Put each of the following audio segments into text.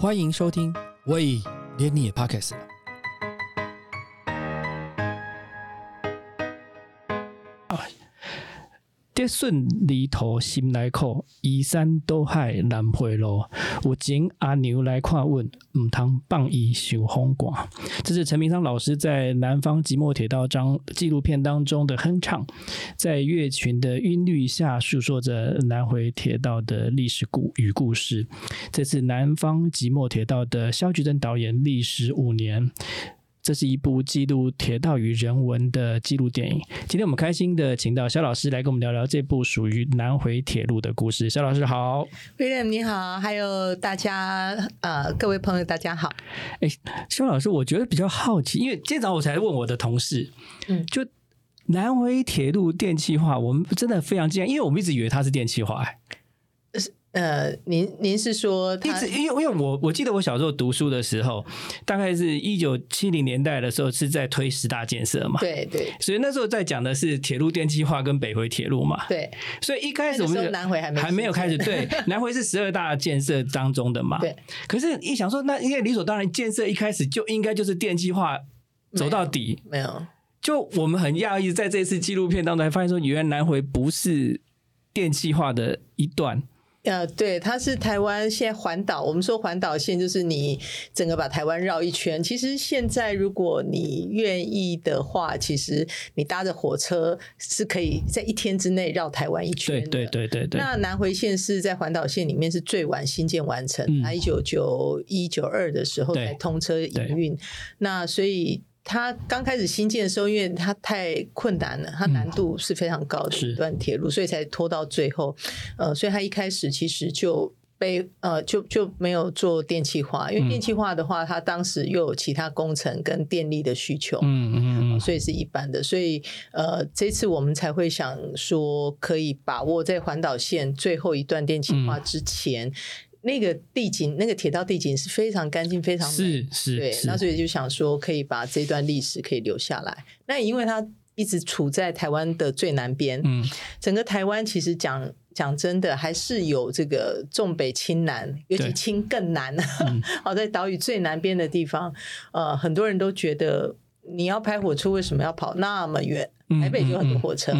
欢迎收听，喂，连你也 Podcast 了。跌顺里头心来口，移山倒海难回路。有情阿牛来看问，唔通放伊受风寒。这是陈明章老师在《南方即墨铁道张》纪录片当中的哼唱，在乐群的音律下诉说着南回铁道的历史故与故事。这次南方即墨铁道的肖菊珍导演历时五年。这是一部记录铁道与人文的纪录电影。今天我们开心的请到肖老师来跟我们聊聊这部属于南回铁路的故事。肖老师好，，William 你好，还有大家呃各位朋友大家好。哎，肖老师，我觉得比较好奇，因为今天早上我才问我的同事，嗯，就南回铁路电气化，我们真的非常惊讶，因为我们一直以为它是电气化，哎。呃，您您是说一直因为因为我我记得我小时候读书的时候，大概是一九七零年代的时候是在推十大建设嘛，对对，所以那时候在讲的是铁路电气化跟北回铁路嘛，对，所以一开始我们南回还没还没有开始，对，南回是十二大建设当中的嘛，对，可是一想说那应该理所当然，建设一开始就应该就是电气化走到底，没有，就我们很讶异，在这次纪录片当中还发现说，原来南回不是电气化的一段。呃，对，它是台湾现在环岛。我们说环岛线就是你整个把台湾绕一圈。其实现在如果你愿意的话，其实你搭着火车是可以在一天之内绕台湾一圈的。对对对对。那南回线是在环岛线里面是最晚新建完成，它一九九一九二的时候才通车营运。那所以。它刚开始新建的时候，因为它太困难了，它难度是非常高的一段铁路，所以才拖到最后。呃，所以它一开始其实就被呃就就没有做电气化，因为电气化的话，它当时又有其他工程跟电力的需求，嗯嗯嗯，所以是一般的。所以呃，这次我们才会想说，可以把握在环岛线最后一段电气化之前。那个地景，那个铁道地景是非常干净，非常是是，对，那所以就想说可以把这段历史可以留下来。那因为它一直处在台湾的最南边，嗯，整个台湾其实讲讲真的还是有这个重北轻南，尤其轻更难。好，在岛屿最南边的地方，呃，很多人都觉得你要拍火车，为什么要跑那么远？台北就很多火车，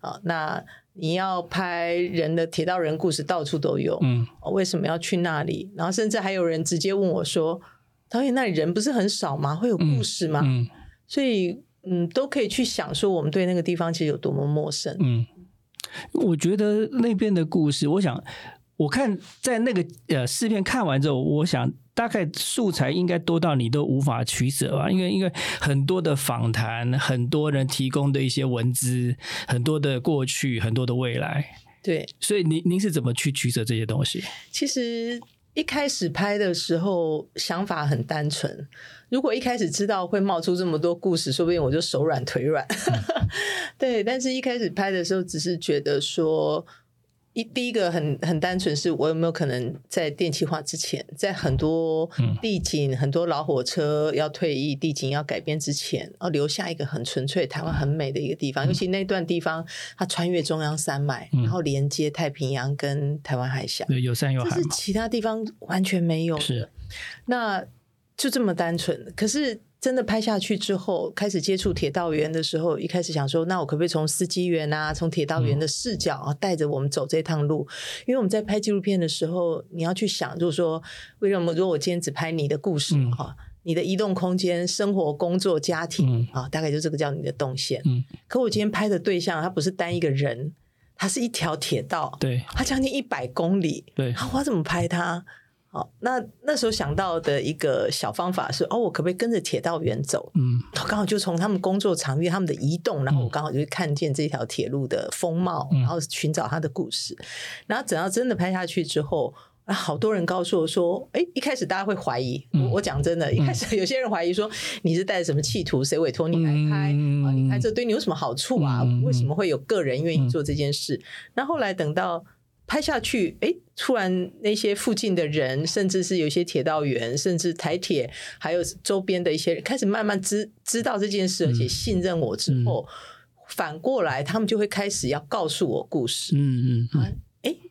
啊，那。你要拍人的铁道人故事，到处都有。嗯，为什么要去那里？然后甚至还有人直接问我说：“导演，那里人不是很少吗？会有故事吗？”嗯，所以嗯，都可以去想说，我们对那个地方其实有多么陌生。嗯，我觉得那边的故事，我想。我看在那个呃试片看完之后，我想大概素材应该多到你都无法取舍吧，因为因为很多的访谈，很多人提供的一些文字，很多的过去，很多的未来，对，所以您您是怎么去取舍这些东西？其实一开始拍的时候想法很单纯，如果一开始知道会冒出这么多故事，说不定我就手软腿软。对，但是一开始拍的时候，只是觉得说。一第一个很很单纯，是我有没有可能在电气化之前，在很多地景、很多老火车要退役、地景要改变之前，要留下一个很纯粹、台湾很美的一个地方。尤其那段地方，它穿越中央山脉，然后连接太平洋跟台湾海峡，对，有山有海，是其他地方完全没有。是，那就这么单纯。可是。真的拍下去之后，开始接触铁道员的时候，一开始想说，那我可不可以从司机员啊，从铁道员的视角啊，带着我们走这趟路？因为我们在拍纪录片的时候，你要去想，就是说，为什么如果我今天只拍你的故事哈，你的移动空间、生活、工作、家庭啊，大概就这个叫你的动线。嗯，可我今天拍的对象，他不是单一个人，他是一条铁道，对，他将近一百公里，对，我怎么拍他？好，那那时候想到的一个小方法是，哦，我可不可以跟着铁道员走？嗯，刚好就从他们工作场域、他们的移动，然后我刚好就看见这条铁路的风貌，然后寻找它的故事。然后等到真的拍下去之后，好多人告诉我说，哎，一开始大家会怀疑，我我讲真的，一开始 有些人怀疑说你是带着什么企图，谁委托你来拍啊？你拍这对你有什么好处啊？为什么会有个人愿意做这件事？那后来等到。拍下去，哎，突然那些附近的人，甚至是有一些铁道员，甚至台铁，还有周边的一些人，开始慢慢知知道这件事，而且信任我之后，反过来他们就会开始要告诉我故事。嗯嗯，哎，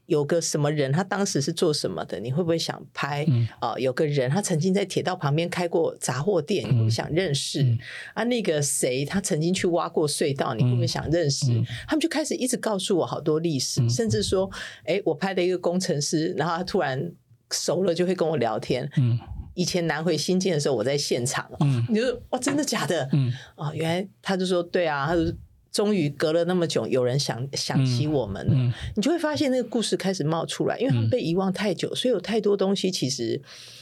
有个什么人，他当时是做什么的？你会不会想拍？啊，有个人他曾经在铁道旁边开过杂货店，你会不会想认识？啊，那个谁，他曾经去挖过隧道，你会不会想认识？他们就开始一直告诉我好多历史，甚至说，哎，我拍的一个工程师，然后他突然熟了，就会跟我聊天。嗯，以前南回新建的时候，我在现场。嗯，你说哇，真的假的？嗯，哦，原来他就说对啊，他就。终于隔了那么久，有人想想起我们了，你就会发现那个故事开始冒出来，因为他们被遗忘太久，所以有太多东西其实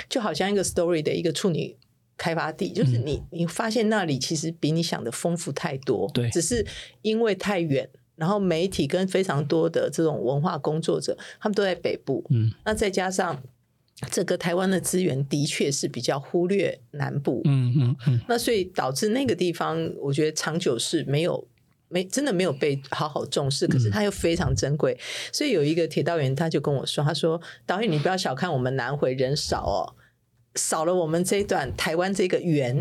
就好像一个 story 的一个处女开发地，就是你你发现那里其实比你想的丰富太多，对，只是因为太远，然后媒体跟非常多的这种文化工作者，他们都在北部，嗯，那再加上这个台湾的资源的确是比较忽略南部，嗯嗯嗯，那所以导致那个地方，我觉得长久是没有。没真的没有被好好重视，可是它又非常珍贵，所以有一个铁道员他就跟我说：“他说导演，你不要小看我们南回人少哦，少了我们这一段台湾这个圆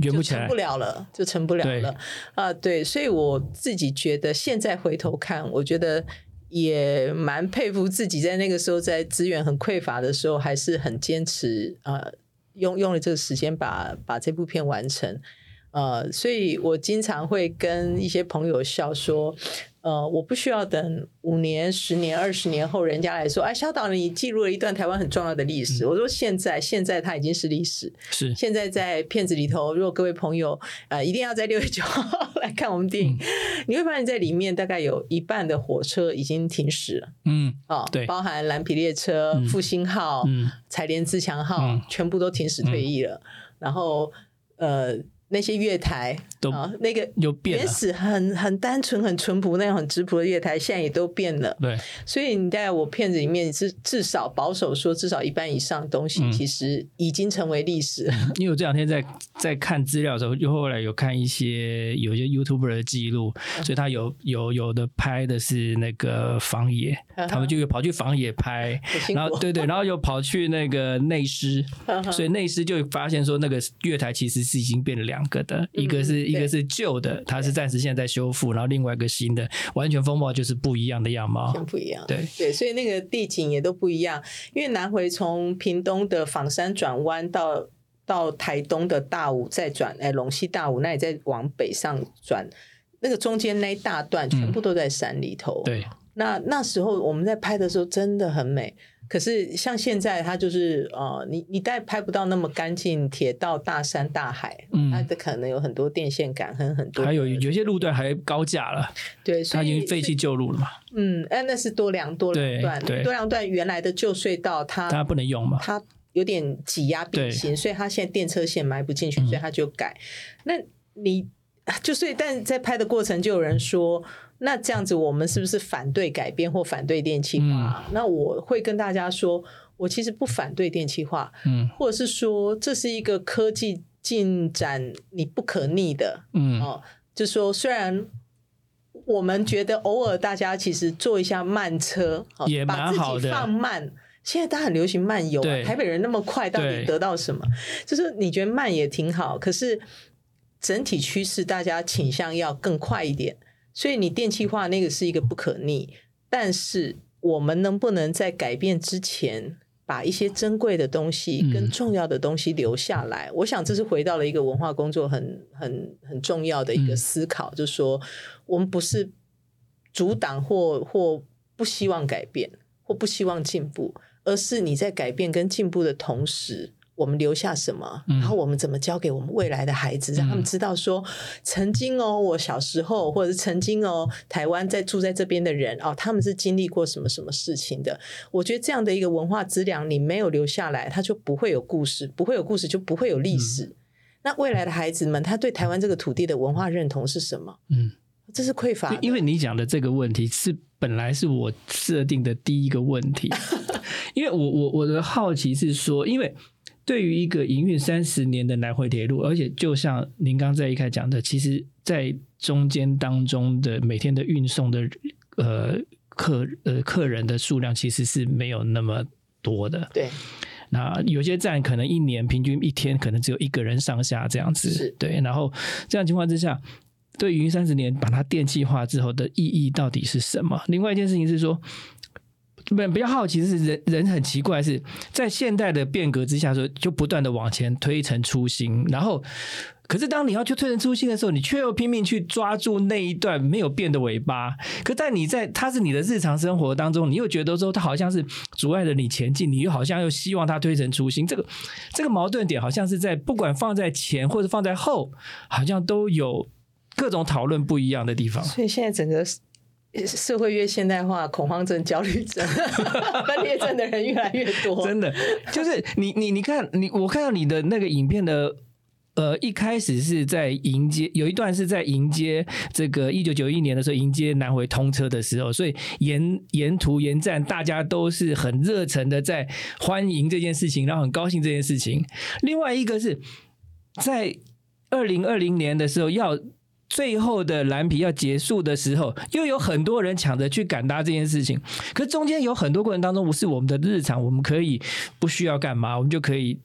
圆不起来，成不了了，就成不了了啊！对，所以我自己觉得现在回头看，我觉得也蛮佩服自己，在那个时候在资源很匮乏的时候，还是很坚持啊，用用了这个时间把把这部片完成。”呃，所以我经常会跟一些朋友笑说，呃，我不需要等五年、十年、二十年后人家来说，哎，小导你记录了一段台湾很重要的历史。我说现在，现在它已经是历史。是现在在片子里头，如果各位朋友呃一定要在六月九号 来看我们电影，你会发现在里面大概有一半的火车已经停驶了。嗯，哦，对，包含蓝皮列车、复兴号、彩莲自强号，全部都停驶退役了。然后，呃。那些月台都那个原始很很单纯很淳朴那种很质朴的月台，现在也都变了。对，所以你在我片子里面是至少保守说，至少一半以上东西其实已经成为历史。因为我这两天在在看资料的时候，又后来有看一些有一些 YouTuber 的记录，所以他有有有的拍的是那个房野，他们就有跑去房野拍，然后对对，然后又跑去那个内师，所以内师就发现说那个月台其实是已经变了。两个的，一个是一个是旧的，它是暂时现在在修复，然后另外一个新的，完全风貌就是不一样的样貌，不一样。对对，所以那个地景也都不一样。因为南回从屏东的仿山转弯到到台东的大武，再转哎龙溪大武，那也在往北上转，那个中间那一大段全部都在山里头。对，那那时候我们在拍的时候真的很美。可是像现在，它就是呃，你你再拍不到那么干净，铁道大山大海，嗯，它的可能有很多电线杆和很多，还有有些路段还高架了，对，它已经废弃旧路了嘛，嗯，哎，那是多良多良段，多良段原来的旧隧道，它它不能用嘛，它有点挤压变形，所以它现在电车线埋不进去，所以它就改。那你 就所以，但在拍的过程就有人说。那这样子，我们是不是反对改变或反对电气化？那我会跟大家说，我其实不反对电气化，嗯，或者是说这是一个科技进展你不可逆的，嗯哦，就说虽然我们觉得偶尔大家其实坐一下慢车也蛮好的，放慢。现在大家很流行漫游，台北人那么快，到底得到什么？就是你觉得慢也挺好，可是整体趋势大家倾向要更快一点。所以你电气化那个是一个不可逆，但是我们能不能在改变之前，把一些珍贵的东西跟重要的东西留下来？我想这是回到了一个文化工作很很很重要的一个思考，就是说我们不是阻挡或或不希望改变或不希望进步，而是你在改变跟进步的同时。我们留下什么？然后我们怎么教给我们未来的孩子，让他们知道说，曾经哦，我小时候，或者是曾经哦，台湾在住在这边的人哦，他们是经历过什么什么事情的？我觉得这样的一个文化资粮，你没有留下来，他就不会有故事，不会有故事，就不会有历史。那未来的孩子们，他对台湾这个土地的文化认同是什么？嗯，这是匮乏。因为你讲的这个问题是本来是我设定的第一个问题，因为我我我的好奇是说，因为。对于一个营运三十年的南回铁路，而且就像您刚在一开始讲的，其实，在中间当中的每天的运送的呃客呃客人的数量，其实是没有那么多的。对，那有些站可能一年平均一天可能只有一个人上下这样子。对，然后这样情况之下，对营运三十年把它电气化之后的意义到底是什么？另外一件事情是说。不比较好奇是人人很奇怪，是在现代的变革之下，说就不断的往前推陈出新，然后。可是当你要去推陈出新的时候，你却又拼命去抓住那一段没有变的尾巴。可在你在它是你的日常生活当中，你又觉得说它好像是阻碍了你前进，你又好像又希望它推陈出新。这个这个矛盾点好像是在不管放在前或者放在后，好像都有各种讨论不一样的地方。所以现在整个社会越现代化，恐慌症、焦虑症、分裂症的人越来越多。真的，就是你你你看你我看到你的那个影片的。呃，一开始是在迎接，有一段是在迎接这个一九九一年的时候，迎接南回通车的时候，所以沿沿途沿站大家都是很热忱的在欢迎这件事情，然后很高兴这件事情。另外一个是在二零二零年的时候，要最后的蓝皮要结束的时候，又有很多人抢着去赶搭这件事情。可中间有很多过程当中，不是我们的日常，我们可以不需要干嘛，我们就可以。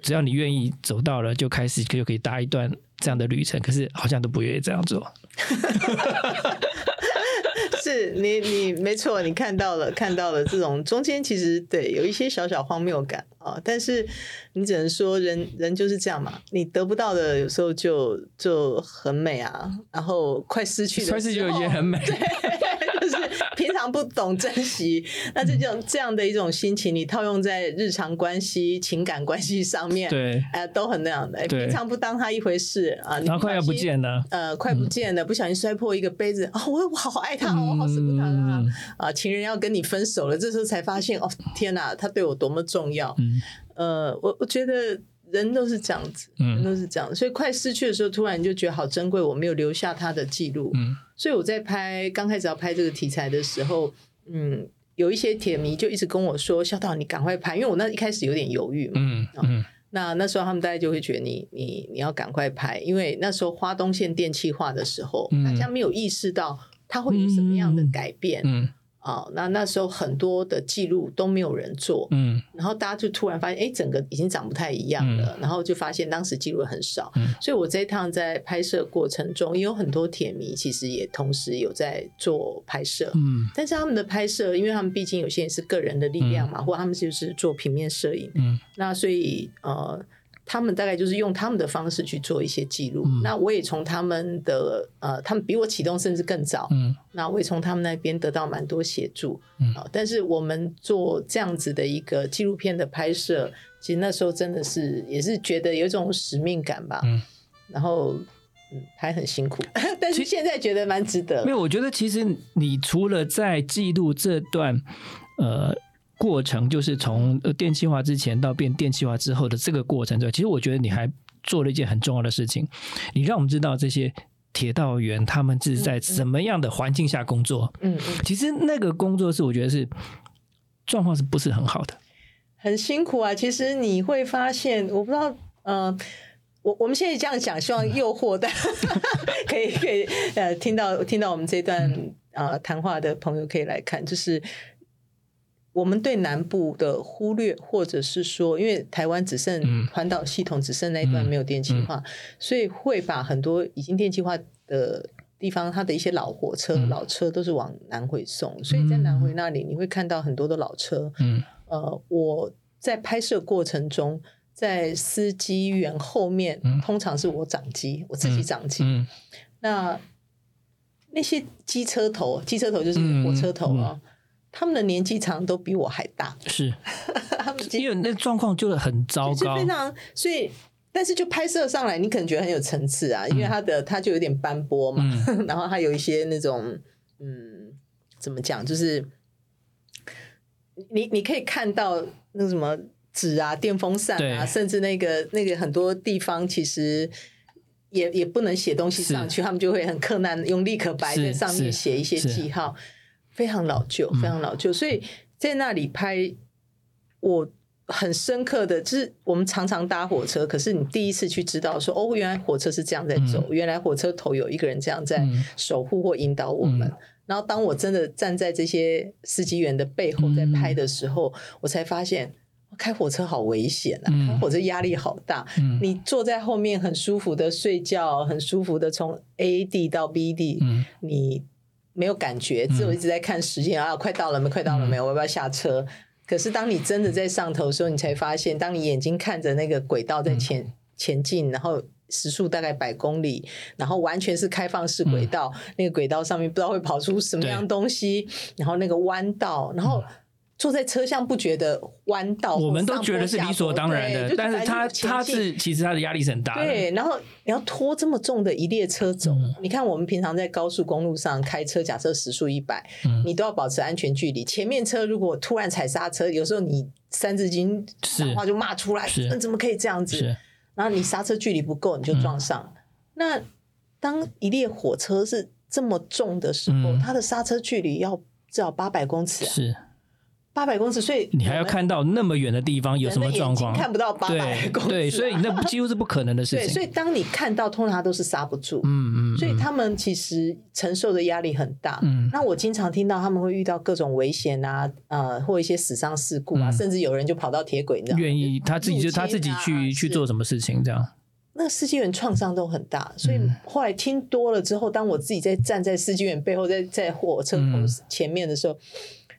只要你愿意走到了，就开始就可以搭一段这样的旅程。可是好像都不愿意这样做。是你你没错，你看到了看到了这种中间其实对有一些小小荒谬感啊，但是你只能说人人就是这样嘛，你得不到的有时候就就很美啊，然后快失去的 快失去也很美。平常不懂珍惜，那这种这样的一种心情，你套用在日常关系、情感关系上面，对，哎，都很那样的。平常不当他一回事啊，然后快要不见了，呃，快不见了，不小心摔破一个杯子，哦，我我好爱他，我好舍不得他啊。情人要跟你分手了，这时候才发现，哦，天哪，他对我多么重要。呃，我我觉得。人都是这样子，人都是这样，所以快失去的时候，突然就觉得好珍贵，我没有留下他的记录。嗯，所以我在拍刚开始要拍这个题材的时候，嗯，有一些铁迷就一直跟我说：“肖导，你赶快拍。”因为我那一开始有点犹豫嘛。嗯嗯。那那时候他们大家就会觉得你你你要赶快拍，因为那时候花东线电气化的时候，大家没有意识到它会有什么样的改变。嗯。啊，那那时候很多的记录都没有人做，嗯，然后大家就突然发现，哎，整个已经长不太一样了，然后就发现当时记录很少，所以我这一趟在拍摄过程中，也有很多铁迷其实也同时有在做拍摄，嗯，但是他们的拍摄，因为他们毕竟有些人是个人的力量嘛，或他们就是做平面摄影，嗯，那所以呃。他们大概就是用他们的方式去做一些记录，那我也从他们的呃，他们比我启动甚至更早，嗯，那我也从他们那边得到蛮多协助，嗯，但是我们做这样子的一个纪录片的拍摄，其实那时候真的是也是觉得有一种使命感吧，嗯，然后嗯，拍很辛苦，但是现在觉得蛮值得。没有，我觉得其实你除了在记录这段，呃。过程就是从电气化之前到变电气化之后的这个过程，对，其实我觉得你还做了一件很重要的事情，你让我们知道这些铁道员他们是在什么样的环境下工作。嗯嗯，其实那个工作是我觉得是状况是不是很好的，很辛苦啊。其实你会发现，我不知道，嗯，我我们现在这样讲，希望诱惑的 可以可以呃听到听到我们这段啊谈话的朋友可以来看，就是。我们对南部的忽略，或者是说，因为台湾只剩环岛系统只剩那一段没有电气化，所以会把很多已经电气化的地方，它的一些老火车、老车都是往南回送。所以在南回那里，你会看到很多的老车。嗯，呃，我在拍摄过程中，在司机员后面，通常是我掌机，我自己掌机。那那些机车头，机车头就是火车头啊。他们的年纪长都比我还大，是，因为那状况就是很糟糕，非常。所以，但是就拍摄上来，你可能觉得很有层次啊，因为它的它就有点斑驳嘛，然后它有一些那种，嗯，怎么讲，就是你你可以看到那什么纸啊、电风扇啊，甚至那个那个很多地方其实也也不能写东西上去，他们就会很困难用立可白在上面写一些记号。非常老旧，非常老旧，所以在那里拍，我很深刻的，就是我们常常搭火车，可是你第一次去知道说，哦，原来火车是这样在走，原来火车头有一个人这样在守护或引导我们。然后当我真的站在这些司机员的背后在拍的时候，我才发现开火车好危险啊！开火车压力好大，你坐在后面很舒服的睡觉，很舒服的从 A 地到 B 地，你。没有感觉，只有一直在看时间啊，快到了没？快到了没有？我要不要下车？可是当你真的在上头的时候，你才发现，当你眼睛看着那个轨道在前前进，然后时速大概百公里，然后完全是开放式轨道，那个轨道上面不知道会跑出什么样东西，然后那个弯道，然后。坐在车厢不觉得弯道，我们都觉得是理所当然的，但是他他是其实他的压力是很大的。对，然后你要拖这么重的一列车走，你看我们平常在高速公路上开车，假设时速一百，你都要保持安全距离。前面车如果突然踩刹车，有时候你三字经讲话就骂出来，那怎么可以这样子？然后你刹车距离不够，你就撞上。那当一列火车是这么重的时候，它的刹车距离要至少八百公尺。是。八百公尺，所以你还要看到那么远的地方有什么状况，看不到八百公尺，对，所以那几乎是不可能的事情。对，所以当你看到，通常都是刹不住。嗯嗯，所以他们其实承受的压力很大。嗯，那我经常听到他们会遇到各种危险啊，呃，或一些死伤事故啊，甚至有人就跑到铁轨，你知道愿意他自己就他自己去去做什么事情这样。那个司机员创伤都很大，所以后来听多了之后，当我自己在站在司机员背后，在在火车头前面的时候。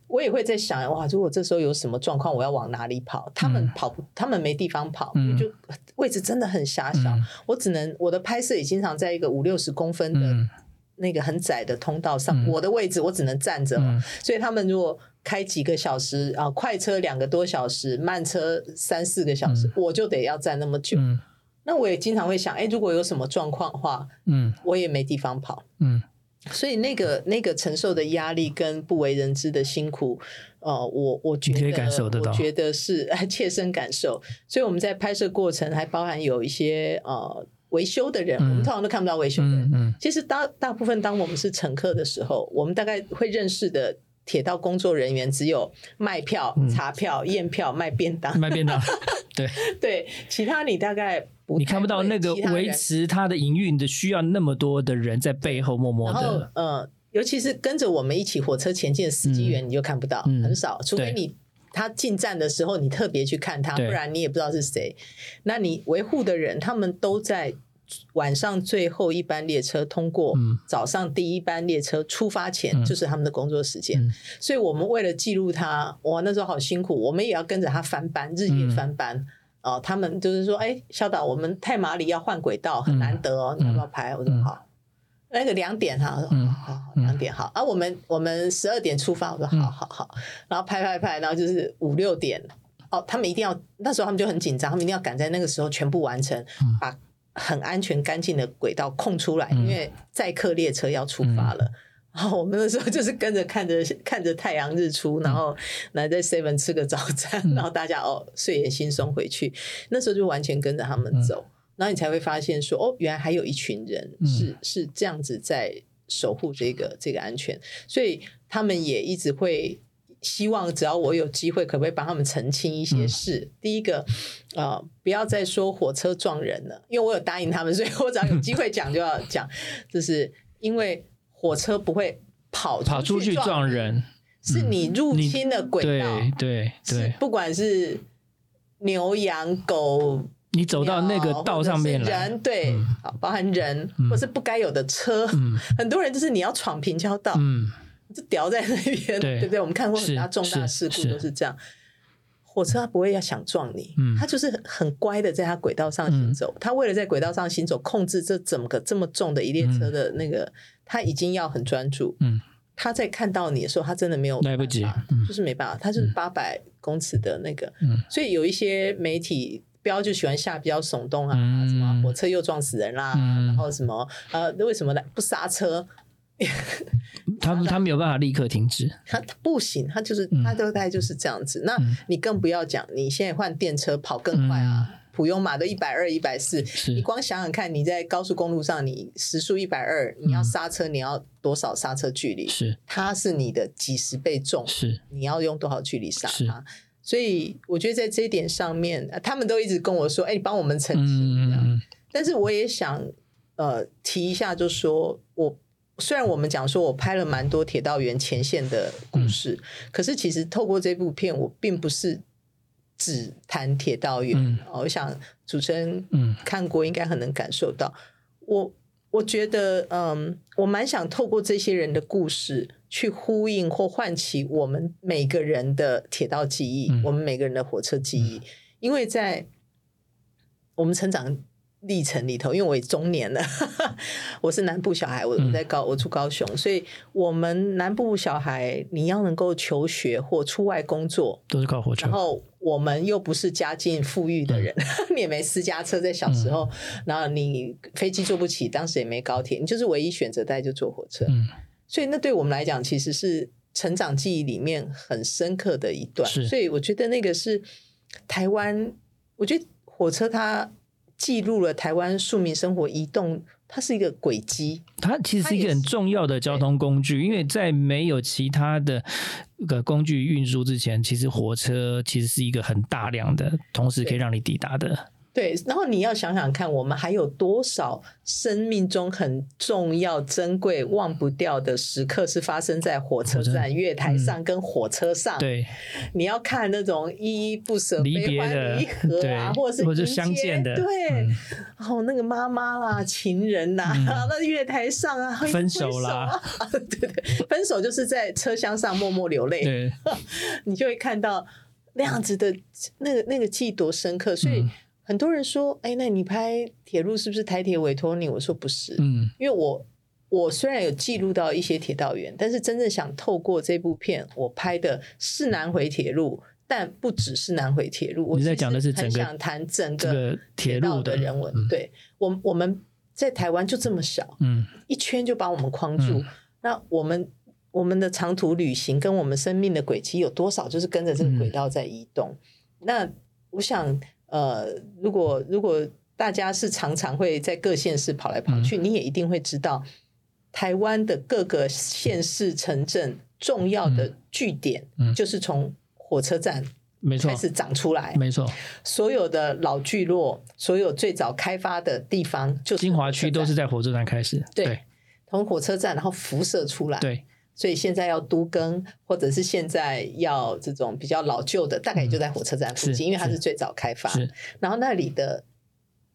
我也会在想，哇，如果这时候有什么状况，我要往哪里跑？他们跑不，他们没地方跑，就位置真的很狭小。我只能我的拍摄也经常在一个五六十公分的那个很窄的通道上，我的位置我只能站着。所以他们如果开几个小时啊，快车两个多小时，慢车三四个小时，我就得要站那么久。那我也经常会想，哎，如果有什么状况的话，嗯，我也没地方跑，嗯。所以那个那个承受的压力跟不为人知的辛苦，呃，我我觉得我觉得是 切身感受。所以我们在拍摄过程还包含有一些呃维修的人，我们通常都看不到维修的人。其实大大部分当我们是乘客的时候，我们大概会认识的铁道工作人员只有卖票、查票、验票、卖便当、卖便当。对对，其他你大概。你看不到那个维持它的营运的需要那么多的人在背后默默的，呃，尤其是跟着我们一起火车前进的司机员，你就看不到，很少，除非你他进站的时候你特别去看他，不然你也不知道是谁。那你维护的人，他们都在晚上最后一班列车通过，早上第一班列车出发前就是他们的工作时间，所以我们为了记录他，哇，那时候好辛苦，我们也要跟着他翻班，日夜翻班。哦，他们就是说，哎，小导，我们太麻里要换轨道，很难得哦，你要不要拍？我说好。那个两点哈，嗯，好，两点好。啊，我们我们十二点出发，我说好好好。然后拍拍拍，然后就是五六点，哦，他们一定要那时候他们就很紧张，他们一定要赶在那个时候全部完成，把很安全干净的轨道空出来，因为载客列车要出发了。然后我们那时候就是跟着看着看着太阳日出，然后来在 Seven 吃个早餐，然后大家哦睡眼惺忪回去。那时候就完全跟着他们走，然后你才会发现说哦，原来还有一群人是是这样子在守护这个这个安全，所以他们也一直会希望，只要我有机会，可不可以帮他们澄清一些事？第一个啊，不要再说火车撞人了，因为我有答应他们，所以我只要有机会讲就要讲，就是因为。火车不会跑跑出去撞人，是你入侵的轨道。对对对，不管是牛羊狗，你走到那个道上面人对，包含人或是不该有的车，很多人就是你要闯平交道，嗯，就掉在那边，对。不对？我们看过很多重大事故都是这样。火车它不会要想撞你，嗯。它就是很乖的在它轨道上行走。它为了在轨道上行走，控制这整个这么重的一列车的那个，他已经要很专注。嗯，他在看到你的时候，他真的没有来不及，就是没办法。他就是八百公尺的那个，嗯。所以有一些媒体标就喜欢下比较耸动啊，什么火车又撞死人啦，然后什么呃，为什么来不刹车？他 他没有办法立刻停止，他他不行，他就是他大概就是这样子。那你更不要讲，你现在换电车跑更快啊，普悠马都一百二、一百四，你光想想看，你在高速公路上，你时速一百二，你要刹车，你要多少刹车距离？是，它是你的几十倍重，是，你要用多少距离刹它？所以我觉得在这一点上面，他们都一直跟我说：“哎，你帮我们澄清。”但是我也想呃提一下，就说我。虽然我们讲说，我拍了蛮多铁道员前线的故事，可是其实透过这部片，我并不是只谈铁道员。我想主持人看过，应该很能感受到。我我觉得，嗯，我蛮想透过这些人的故事，去呼应或唤起我们每个人的铁道记忆，我们每个人的火车记忆，因为在我们成长。历程里头，因为我也中年了，我是南部小孩，我在高，我住高雄，所以我们南部小孩，你要能够求学或出外工作，都是靠火车。然后我们又不是家境富裕的人，你也没私家车，在小时候，然后你飞机坐不起，当时也没高铁，你就是唯一选择，大家就坐火车。嗯，所以那对我们来讲，其实是成长记忆里面很深刻的一段。所以我觉得那个是台湾，我觉得火车它。记录了台湾庶民生活移动，它是一个轨迹。它其实是一个很重要的交通工具，因为在没有其他的个工具运输之前，其实火车其实是一个很大量的，同时可以让你抵达的。对，然后你要想想看，我们还有多少生命中很重要、珍贵、忘不掉的时刻是发生在火车站、月台上跟火车上？对，你要看那种依依不舍、离别的，啊，或者是或者相见的，对，然后那个妈妈啦、情人呐，那月台上啊，分手啦，对对，分手就是在车厢上默默流泪，对，你就会看到那样子的那个那个记忆多深刻，所以。很多人说：“哎，那你拍铁路是不是台铁委托你？”我说：“不是，嗯，因为我我虽然有记录到一些铁道员，但是真正想透过这部片，我拍的是南回铁路，但不只是南回铁路。我在讲的是整个想谈整个铁路的人文。对，我我们在台湾就这么小，嗯，一圈就把我们框住。那我们我们的长途旅行跟我们生命的轨迹有多少，就是跟着这个轨道在移动？那我想。”呃，如果如果大家是常常会在各县市跑来跑去，你也一定会知道，台湾的各个县市城镇重要的据点，就是从火车站没错。开始长出来，没错。所有的老聚落，所有最早开发的地方，就金华区都是在火车站开始，对，从火车站然后辐射出来，对。所以现在要都更，或者是现在要这种比较老旧的，大概也就在火车站附近，因为它是最早开发。然后那里的，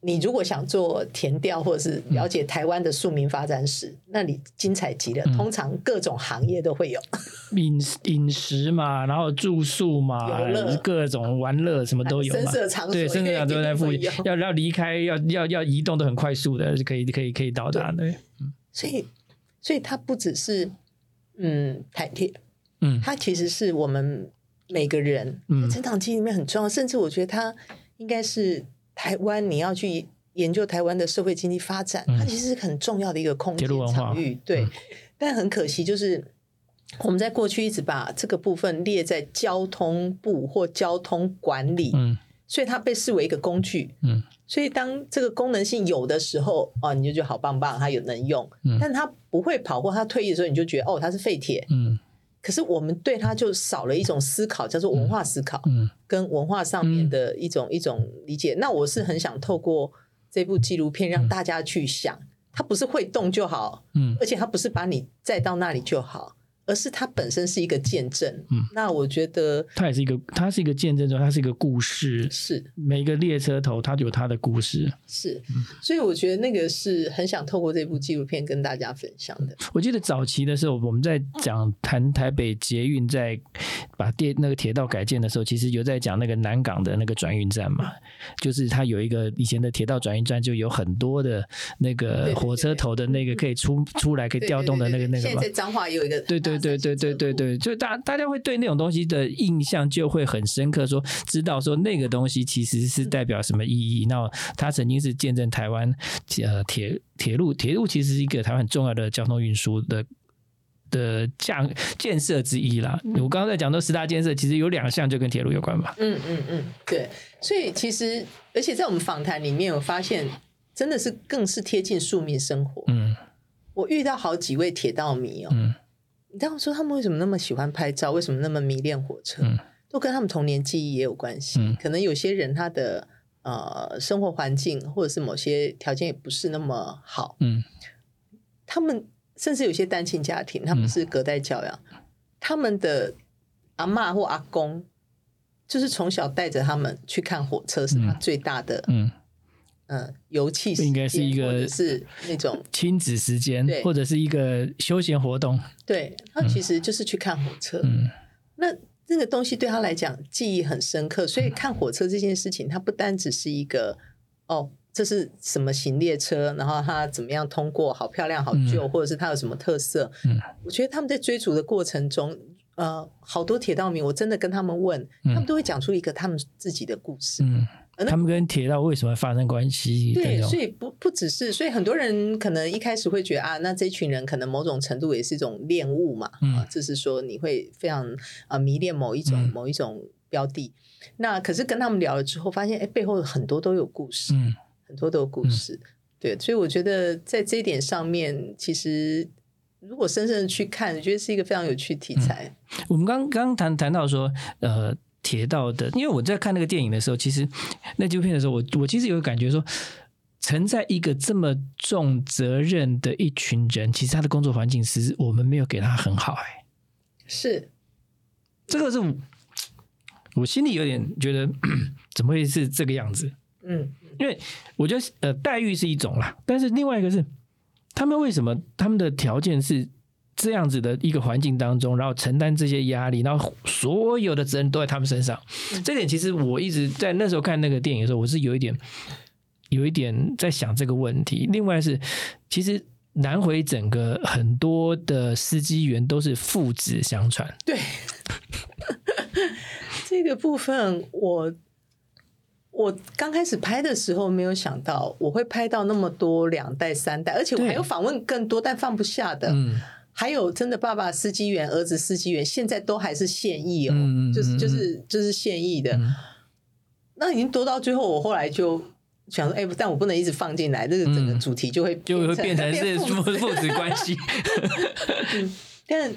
你如果想做填调或者是了解台湾的庶民发展史，那里精彩极了。通常各种行业都会有 饮饮食嘛，然后住宿嘛，各种玩乐什么都有嘛。场所对，深色场都在附 近。要要离开，要要要移动都很快速的，可以可以可以到达的。嗯，所以所以它不只是。嗯，台铁，嗯，它其实是我们每个人成长记忆里面很重要，甚至我觉得它应该是台湾你要去研究台湾的社会经济发展，它其实是很重要的一个空间场域。对，但很可惜，就是我们在过去一直把这个部分列在交通部或交通管理，嗯，所以它被视为一个工具，嗯。所以，当这个功能性有的时候，哦，你就觉得好棒棒，它有能用，但它不会跑或它退役的时候，你就觉得哦，它是废铁。嗯。可是我们对它就少了一种思考，叫做文化思考，嗯，跟文化上面的一种一种理解。那我是很想透过这部纪录片让大家去想，它不是会动就好，嗯，而且它不是把你载到那里就好。而是它本身是一个见证，嗯，那我觉得它也是一个，它是一个见证，中它是一个故事，是每一个列车头它有它的故事，是，所以我觉得那个是很想透过这部纪录片跟大家分享的。我记得早期的时候，我们在讲谈台北捷运在把电那个铁道改建的时候，其实有在讲那个南港的那个转运站嘛，就是它有一个以前的铁道转运站，就有很多的那个火车头的那个可以出出来可以调动的那个那个嘛。现在彰化有一个，对对。对对对对对，就大大家会对那种东西的印象就会很深刻，说知道说那个东西其实是代表什么意义。那它曾经是见证台湾呃铁铁路，铁路其实是一个台湾很重要的交通运输的的建建设之一啦。我刚刚在讲到十大建设，其实有两项就跟铁路有关吧？嗯嗯嗯，对。所以其实，而且在我们访谈里面，我发现真的是更是贴近庶民生活。嗯，我遇到好几位铁道迷哦。嗯。你这样说，他们为什么那么喜欢拍照？为什么那么迷恋火车？都跟他们童年记忆也有关系。可能有些人他的呃生活环境或者是某些条件也不是那么好。嗯，他们甚至有些单亲家庭，他们是隔代教养，他们的阿妈或阿公就是从小带着他们去看火车，是他最大的嗯嗯游戏应该是一个是那种 亲子时间，或者是一个休闲活动。对，他其实就是去看火车。嗯，那那个东西对他来讲记忆很深刻，所以看火车这件事情，它不单只是一个哦。这是什么型列车？然后它怎么样通过？好漂亮，好旧，或者是它有什么特色？嗯，我觉得他们在追逐的过程中，呃，好多铁道迷，我真的跟他们问，他们都会讲出一个他们自己的故事。嗯，他们跟铁道为什么发生关系？对，所以不不只是，所以很多人可能一开始会觉得啊，那这群人可能某种程度也是一种恋物嘛。嗯，就是说你会非常啊迷恋某一种某一种标的。那可是跟他们聊了之后，发现哎，背后很多都有故事。嗯。很多都有故事，对，所以我觉得在这一点上面，其实如果深深的去看，我觉得是一个非常有趣题材。我们刚刚谈谈到说，呃，铁道的，因为我在看那个电影的时候，其实那纪录片的时候，我我其实有个感觉说，承在一个这么重责任的一群人，其实他的工作环境是我们没有给他很好，哎，是这个是我心里有点觉得，怎么会是这个样子？嗯。因为我觉得呃待遇是一种啦，但是另外一个是他们为什么他们的条件是这样子的一个环境当中，然后承担这些压力，然后所有的责任都在他们身上。这点其实我一直在那时候看那个电影的时候，我是有一点有一点在想这个问题。另外是其实南回整个很多的司机员都是父子相传，对这个部分我。我刚开始拍的时候没有想到我会拍到那么多两代三代，而且我还有访问更多但放不下的，还有真的爸爸司机员、儿子司机员，现在都还是现役哦，就是就是就是现役的。那已经多到最后，我后来就想说，哎，但我不能一直放进来，这个整个主题就会就会变成 是父父子关系。但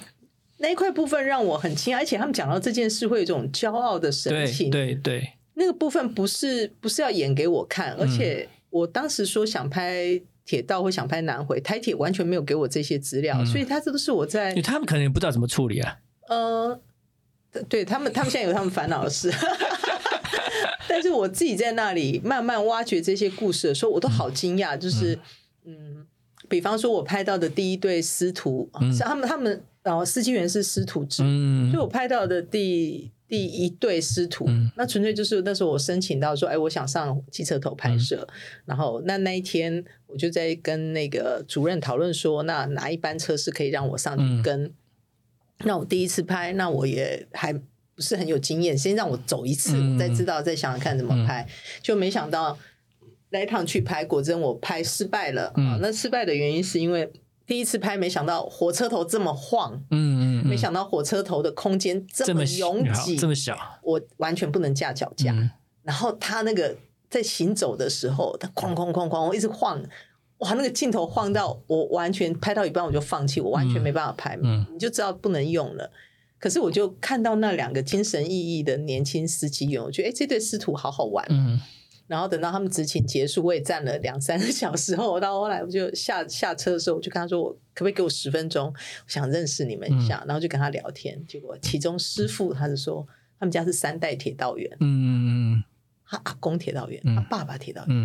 那一块部分让我很惊讶，而且他们讲到这件事会有一种骄傲的神情，对对。那个部分不是不是要演给我看，而且我当时说想拍铁道或想拍南回台铁，完全没有给我这些资料，所以他这都是我在，他们可能也不知道怎么处理啊。呃，对他们，他们现在有他们烦恼的事，但是我自己在那里慢慢挖掘这些故事的时候，我都好惊讶，就是嗯，比方说我拍到的第一对师徒，像他们他们然后司机员是师徒制，所以我拍到的第。第一对师徒，那纯粹就是那时候我申请到说，哎，我想上汽车头拍摄，然后那那一天我就在跟那个主任讨论说，那哪一班车是可以让我上去跟？那我第一次拍，那我也还不是很有经验，先让我走一次，我再知道，再想想看怎么拍。就没想到那一趟去拍，果真我拍失败了啊！那失败的原因是因为。第一次拍，没想到火车头这么晃，嗯嗯，没想到火车头的空间这么拥挤，这么小，我完全不能架脚架。然后他那个在行走的时候，他哐哐哐哐，我一直晃，哇，那个镜头晃到我完全拍到一半我就放弃，我完全没办法拍，你就知道不能用了。可是我就看到那两个精神奕奕的年轻司机员，我觉得哎，这对师徒好好玩。然后等到他们执勤结束，我也站了两三个小时后，到后来我就下下车的时候，我就跟他说：“我可不可以给我十分钟？我想认识你们一下。”然后就跟他聊天。结果其中师傅他是说，他们家是三代铁道员，嗯嗯嗯，他阿公铁道员，他爸爸铁道员，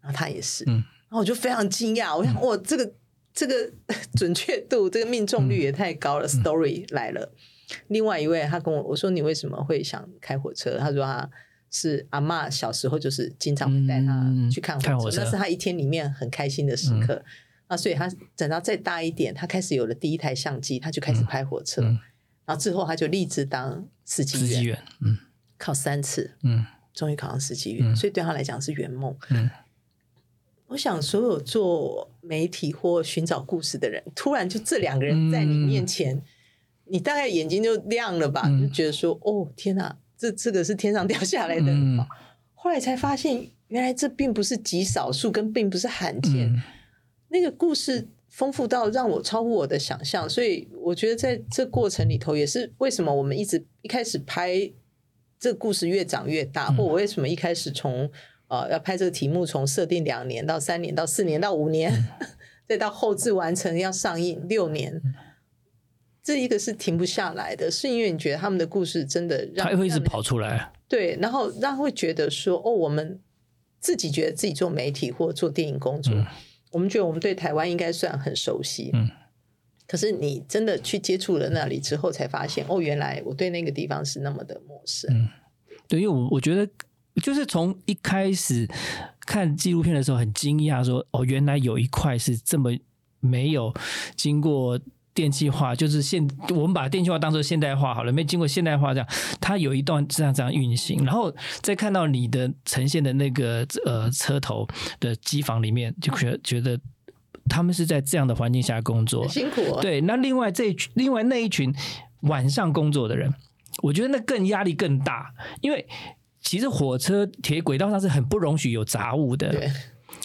然后他也是，然后我就非常惊讶，我想哇，这个这个 准确度，这个命中率也太高了。Story 来了，另外一位他跟我我说：“你为什么会想开火车？”他说他。是阿妈小时候就是经常会带他去看火车，那是他一天里面很开心的时刻。那所以他等到再大一点，他开始有了第一台相机，他就开始拍火车。然后之后他就立志当司机员，嗯，考三次，嗯，终于考上司机员，所以对他来讲是圆梦。嗯，我想所有做媒体或寻找故事的人，突然就这两个人在你面前，你大概眼睛就亮了吧，就觉得说，哦，天哪！这这个是天上掉下来的，后来才发现，原来这并不是极少数，跟并不是罕见。那个故事丰富到让我超乎我的想象，所以我觉得在这过程里头，也是为什么我们一直一开始拍这个故事越长越大，或我为什么一开始从呃要拍这个题目，从设定两年到三年到四年到五年，再到后置完成要上映六年。这一个是停不下来的，是因为你觉得他们的故事真的让他会一直跑出来，对，然后让会觉得说哦，我们自己觉得自己做媒体或做电影工作，我们觉得我们对台湾应该算很熟悉。嗯，可是你真的去接触了那里之后，才发现哦，原来我对那个地方是那么的陌生。嗯，对，因为我我觉得就是从一开始看纪录片的时候，很惊讶说哦，原来有一块是这么没有经过。电气化就是现，我们把电气化当做现代化好了，没经过现代化这样，它有一段这样这样运行，然后再看到你的呈现的那个呃车头的机房里面，就觉觉得他们是在这样的环境下工作，辛苦。对，那另外这另外那一群晚上工作的人，我觉得那更压力更大，因为其实火车铁轨道上是很不容许有杂物的，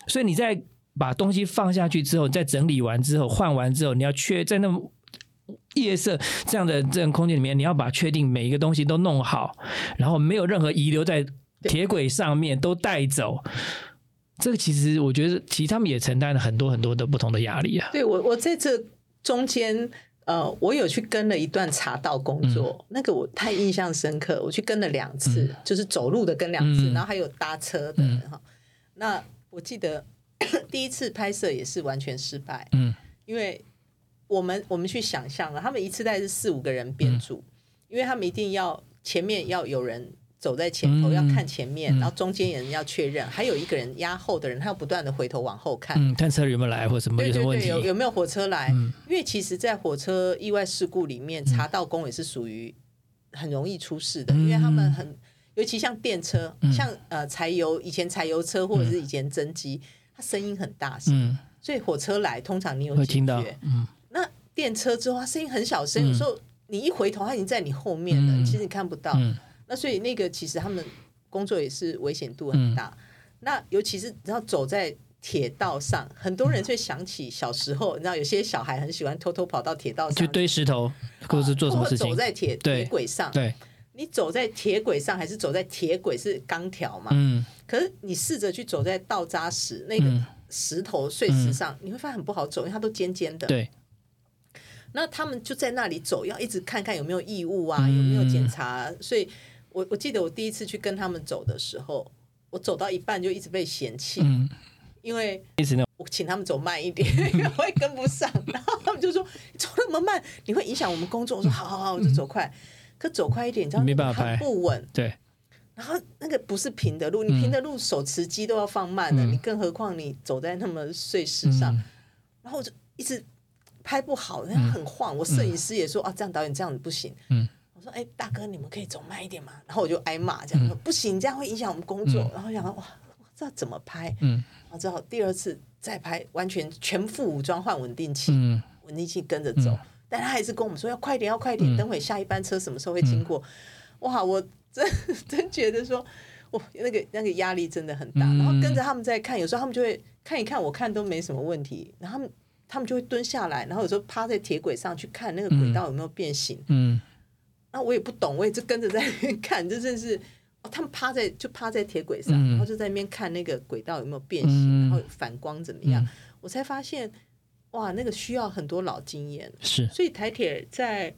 所以你在。把东西放下去之后，再整理完之后，换完之后，你要确在那夜色这样的这种空间里面，你要把确定每一个东西都弄好，然后没有任何遗留在铁轨上面都带走。这个其实我觉得，其实他们也承担了很多很多的不同的压力啊。对我，我在这中间，呃，我有去跟了一段茶道工作，那个我太印象深刻，我去跟了两次，就是走路的跟两次，然后还有搭车的哈。那我记得。第一次拍摄也是完全失败，嗯，因为我们我们去想象了，他们一次带是四五个人编组，因为他们一定要前面要有人走在前头，要看前面，然后中间人要确认，还有一个人压后的人，他要不断的回头往后看，嗯，看车有没有来或什么有什么问题，有有没有火车来？因为其实，在火车意外事故里面，查道工也是属于很容易出事的，因为他们很，尤其像电车，像呃柴油以前柴油车或者是以前蒸机。声音很大声，所以火车来，通常你有听到。嗯，那电车之后，它声音很小声，有时候你一回头，它已经在你后面了，其实你看不到。那所以那个其实他们工作也是危险度很大。那尤其是你知道走在铁道上，很多人会想起小时候，你知道有些小孩很喜欢偷偷跑到铁道上去堆石头，或者是做什么事情。走在铁铁轨上，对，你走在铁轨上还是走在铁轨是钢条嘛？嗯。可是你试着去走在倒扎石那个石头碎石上，你会发现很不好走，因为它都尖尖的。对。那他们就在那里走，要一直看看有没有异物啊，有没有检查。所以我我记得我第一次去跟他们走的时候，我走到一半就一直被嫌弃，因为我请他们走慢一点，因为会跟不上。然后他们就说走那么慢，你会影响我们工作。我说好好好，我就走快。可走快一点，你知道没办法拍，不稳。对。然后那个不是平的路，你平的路手持机都要放慢的，你更何况你走在那么碎石上，然后我就一直拍不好，人家很晃。我摄影师也说啊，这样导演这样子不行。嗯我说哎，大哥，你们可以走慢一点嘛。然后我就挨骂，这样说不行，这样会影响我们工作。然后想哇，这怎么拍？嗯，然后之后第二次再拍，完全全副武装换稳定器，稳定器跟着走，但他还是跟我们说要快点，要快点，等会下一班车什么时候会经过？哇，我。真 真觉得说，我那个那个压力真的很大，然后跟着他们在看，有时候他们就会看一看，我看都没什么问题，然后他们他们就会蹲下来，然后有时候趴在铁轨上去看那个轨道有没有变形。嗯，那我也不懂，我也就跟着在那边看，这真是哦他们趴在就趴在铁轨上，然后就在那边看那个轨道有没有变形，然后反光怎么样，我才发现哇，那个需要很多老经验。是，所以台铁在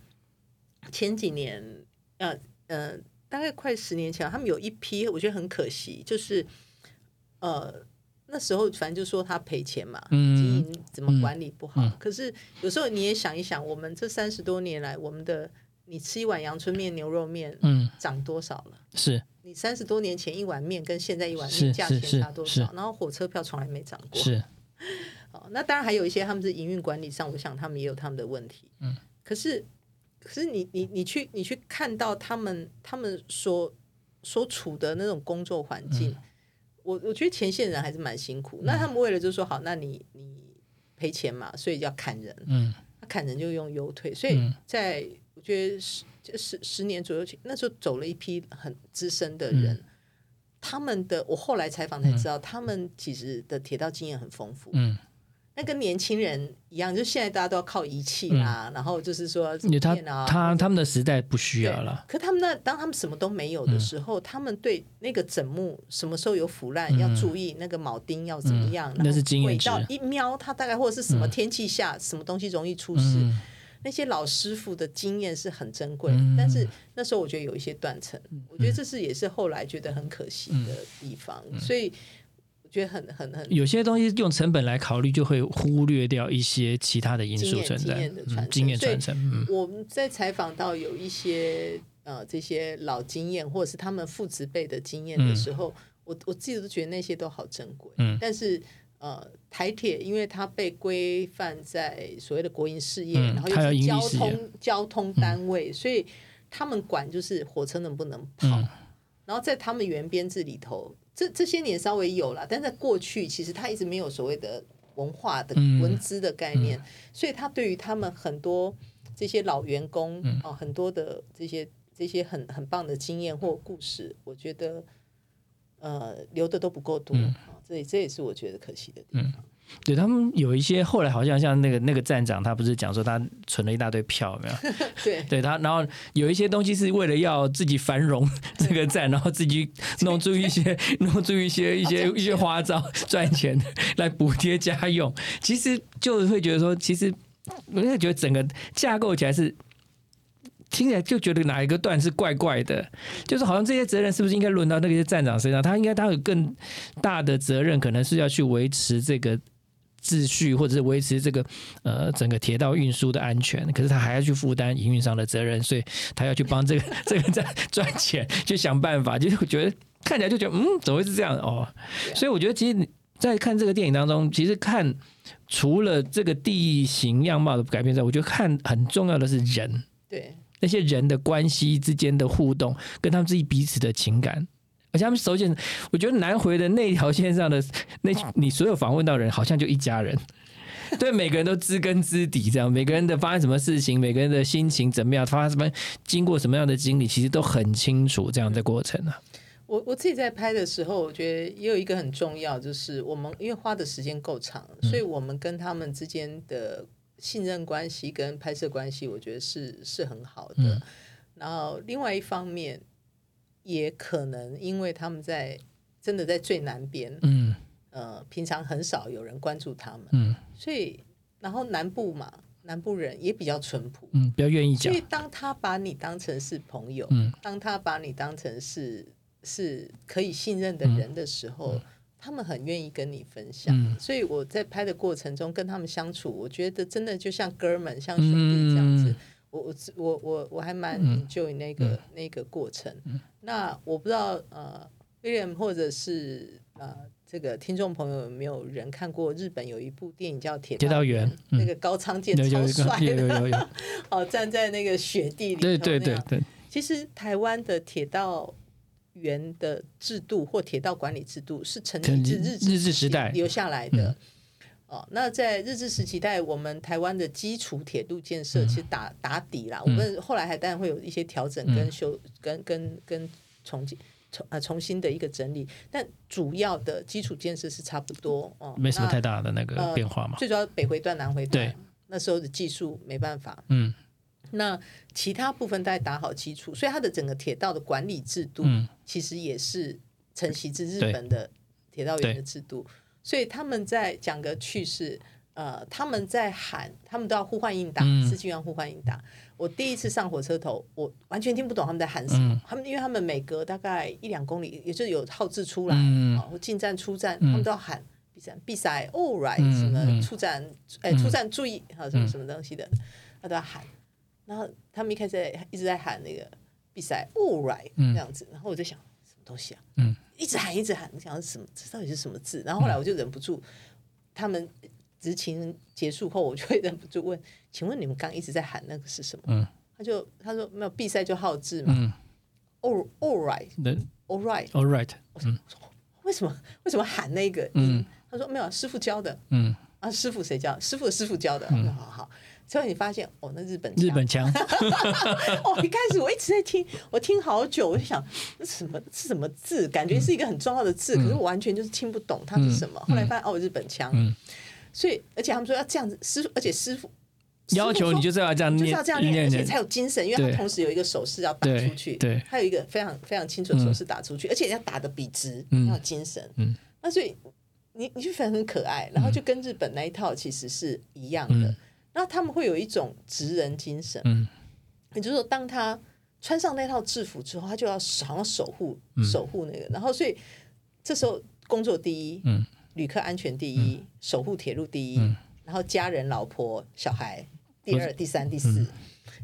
前几年，呃呃。大概快十年前，他们有一批，我觉得很可惜，就是呃那时候反正就说他赔钱嘛，经营怎么管理不好。可是有时候你也想一想，我们这三十多年来，我们的你吃一碗阳春面、牛肉面，嗯，涨多少了？是你三十多年前一碗面跟现在一碗面价钱差多少？然后火车票从来没涨过。是，哦，那当然还有一些他们是营运管理上，我想他们也有他们的问题。嗯，可是。可是你你你去你去看到他们他们所所处的那种工作环境，我我觉得前线人还是蛮辛苦。那他们为了就是说好，那你你赔钱嘛，所以要砍人。嗯，他砍人就用优退，所以在我觉得十十十年左右前，那时候走了一批很资深的人，他们的我后来采访才知道，他们其实的铁道经验很丰富。嗯。那跟年轻人一样，就现在大家都要靠仪器啦，然后就是说，他他他们的时代不需要了。可他们那当他们什么都没有的时候，他们对那个枕木什么时候有腐烂要注意，那个铆钉要怎么样？那是经验值。一瞄，它大概或者是什么天气下什么东西容易出事，那些老师傅的经验是很珍贵。但是那时候我觉得有一些断层，我觉得这是也是后来觉得很可惜的地方。所以觉得很很很有些东西用成本来考虑，就会忽略掉一些其他的因素存在。经验的传承，经验传承。嗯，我们在采访到有一些呃这些老经验，或者是他们父子辈的经验的时候，我我自己都觉得那些都好珍贵。嗯，但是呃台铁，因为它被规范在所谓的国营事业，然后又是交通交通单位，所以他们管就是火车能不能跑，然后在他们原编制里头。这这些年稍微有了，但在过去其实他一直没有所谓的文化的文资的概念，所以他对于他们很多这些老员工哦，很多的这些这些很很棒的经验或故事，我觉得呃留的都不够多啊，这这也是我觉得可惜的地方。对他们有一些后来好像像那个那个站长，他不是讲说他存了一大堆票，没有？对，对他，然后有一些东西是为了要自己繁荣这个站，然 后自己弄出一些弄出一些一些一些花招赚钱来补贴家用。其实就是会觉得说，其实我现在觉得整个架构起来是听起来就觉得哪一个段是怪怪的，就是好像这些责任是不是应该轮到那些站长身上？他应该他有更大的责任，可能是要去维持这个。秩序，或者是维持这个呃整个铁道运输的安全，可是他还要去负担营运上的责任，所以他要去帮这个这个在赚钱，去想办法，就是我觉得看起来就觉得嗯，怎么会是这样哦？所以我觉得其实，在看这个电影当中，其实看除了这个地形样貌的改变之外，我觉得看很重要的是人，对那些人的关系之间的互动，跟他们自己彼此的情感。而且他们首先，我觉得南回的那条线上的那，你所有访问到人，好像就一家人，对每个人都知根知底，这样每个人的发生什么事情，每个人的心情怎么样，发生什么，经过什么样的经历，其实都很清楚这样的过程啊。我我自己在拍的时候，我觉得也有一个很重要，就是我们因为花的时间够长，所以我们跟他们之间的信任关系跟拍摄关系，我觉得是是很好的。然后另外一方面。也可能因为他们在真的在最南边，嗯，呃，平常很少有人关注他们，嗯，所以然后南部嘛，南部人也比较淳朴，嗯，比较愿意讲。所以当他把你当成是朋友，嗯，当他把你当成是是可以信任的人的时候，他们很愿意跟你分享。所以我在拍的过程中跟他们相处，我觉得真的就像哥们，像兄弟这样子。我我我我我还蛮 enjoy 那个那个过程。那我不知道呃，William 或者是呃这个听众朋友有没有人看过日本有一部电影叫《铁道员》，那个高仓健超帅的，哦，站在那个雪地里，对对对对。其实台湾的铁道员的制度或铁道管理制度是成立自日日治时代留下来的。哦，那在日治时期代，我们台湾的基础铁路建设其实打打底啦。我们后来还当然会有一些调整跟修、跟跟跟重建、重呃重新的一个整理，但主要的基础建设是差不多哦，没什么太大的那个变化嘛。最主要北回段、南回段，那时候的技术没办法。嗯，那其他部分大概打好基础，所以它的整个铁道的管理制度，其实也是承袭自日本的铁道员的制度。所以他们在讲个趣事，呃，他们在喊，他们都要呼唤应答，司机员呼唤应答。我第一次上火车头，我完全听不懂他们在喊什么。他们因为他们每隔大概一两公里，也就有号志出来，啊，进站出站，他们都要喊，闭站闭塞，all right，什么出站，哎，出站注意，还有什么什么东西的，他都要喊。然后他们一开始一直在喊那个闭塞，all right，这样子。然后我在想，东西啊？嗯。一直喊，一直喊，我想什么？这到底是什么字？然后后来我就忍不住，他们执勤结束后，我就会忍不住问：“请问你们刚一直在喊那个是什么？”嗯，他就他说：“没有，比赛就好字嘛。”嗯，all all right，all right，all right。我说：“为什么为什么喊那个？”嗯，他说：“没有，师傅教的。”嗯，啊，师傅谁教？师傅的师傅教的。嗯，好好。之后你发现哦，那日本日本腔。哦，一开始我一直在听，我听好久，我就想那什么是什么字，感觉是一个很重要的字，可是我完全就是听不懂它是什么。后来发现哦，日本腔，所以而且他们说要这样子，师傅而且师傅要求你就是要这样念，就是要这样念，而且才有精神，因为他同时有一个手势要打出去，对，还有一个非常非常清楚的手势打出去，而且要打的笔直，要精神。嗯，那所以你你就觉得很可爱，然后就跟日本那一套其实是一样的。然后他们会有一种职人精神，嗯，也就是说，当他穿上那套制服之后，他就要好像守护守护那个。然后，所以这时候工作第一，嗯，旅客安全第一，守护铁路第一，然后家人、老婆、小孩第二、第三、第四。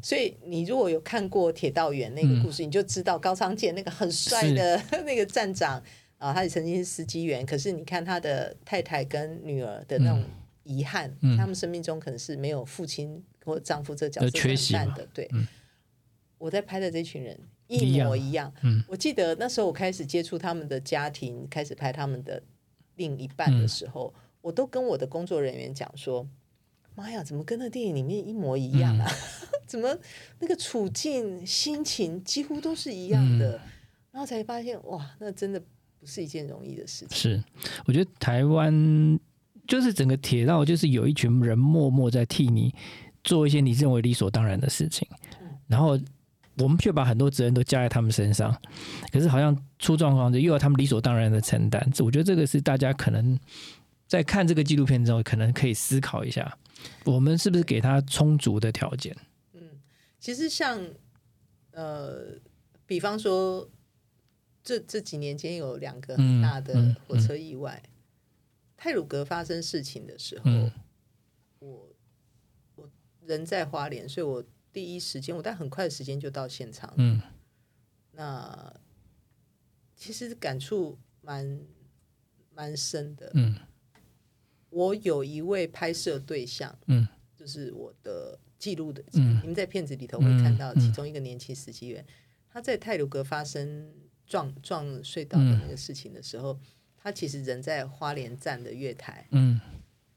所以你如果有看过《铁道员》那个故事，你就知道高仓健那个很帅的 那个站长啊，他也曾经是司机员。可是你看他的太太跟女儿的那种遗憾，他们生命中可能是没有父亲或丈夫这个角色缺憾的。对，我在拍的这群人一模一样。我记得那时候我开始接触他们的家庭，开始拍他们的另一半的时候，我都跟我的工作人员讲说。妈呀，怎么跟那电影里面一模一样啊？怎么那个处境、心情几乎都是一样的？然后才发现，哇，那真的不是一件容易的事情。是，我觉得台湾就是整个铁道，就是有一群人默默在替你做一些你认为理所当然的事情，然后我们却把很多责任都加在他们身上。可是好像出状况就又要他们理所当然的承担。我觉得这个是大家可能在看这个纪录片之后，可能可以思考一下。我们是不是给他充足的条件？嗯，其实像呃，比方说这这几年间有两个很大的火车意外，泰鲁格发生事情的时候，我我人在花莲，所以我第一时间我在很快的时间就到现场。嗯，那其实感触蛮蛮深的。嗯。我有一位拍摄对象，嗯，就是我的记录的，嗯，你们在片子里头会看到其中一个年轻司机员，他在泰鲁格发生撞撞隧道的那个事情的时候，他其实人在花莲站的月台，嗯，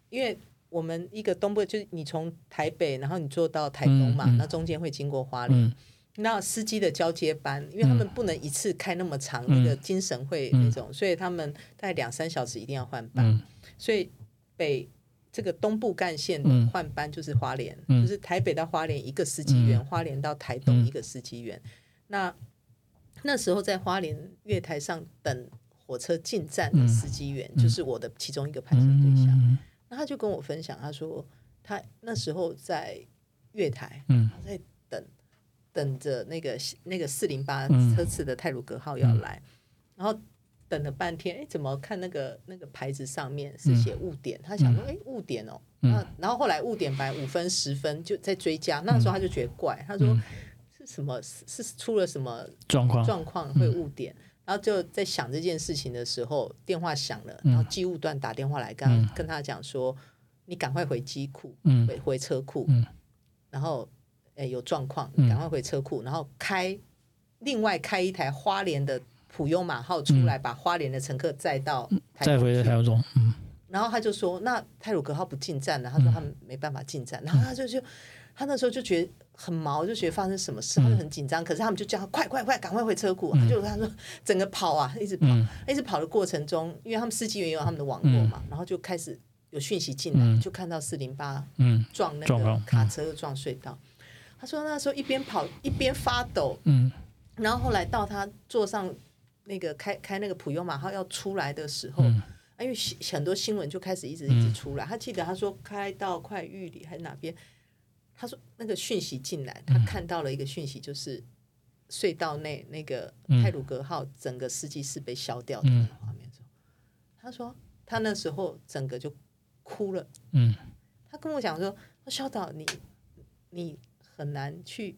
因为我们一个东部就是你从台北，然后你坐到台东嘛，那中间会经过花莲，那司机的交接班，因为他们不能一次开那么长，那个精神会那种，所以他们大概两三小时一定要换班，所以。北这个东部干线的换班就是花莲，就是台北到花莲一个司机员，花莲到台东一个司机员。那那时候在花莲月台上等火车进站的司机员，就是我的其中一个拍摄对象。那他就跟我分享，他说他那时候在月台，他在等等着那个那个四零八车次的泰鲁格号要来，然后。等了半天，哎，怎么看那个那个牌子上面是写误点？他想说，哎，误点哦。那然后后来误点白五分、十分就在追加。那时候他就觉得怪，他说是什么？是出了什么状况？状况会误点？然后就在想这件事情的时候，电话响了，然后机务段打电话来，跟跟他讲说，你赶快回机库，回回车库。然后，哎，有状况，赶快回车库，然后开另外开一台花莲的。普悠马号出来，把花莲的乘客载到，再回台中。嗯，然后他就说：“那泰鲁格号不进站了。”他说：“他们没办法进站。”然后他就就他那时候就觉得很毛，就觉得发生什么事，他就很紧张。可是他们就叫他快快快，赶快回车库。他就他说 整个跑啊，一直跑，一直跑的过程中，因为他们司机员有他们的网络嘛，然后就开始有讯息进来，就看到四零八嗯撞那个卡车撞隧道。他说那时候一边跑一边发抖，嗯，然后后来到他坐上。那个开开那个普悠马号要出来的时候，因为很多新闻就开始一直一直出来。他记得他说开到快玉里还是哪边，他说那个讯息进来，他看到了一个讯息，就是隧道内那个泰鲁格号整个司机是被消掉的画面中，他说他那时候整个就哭了。嗯，他跟我讲说：“肖导，你你很难去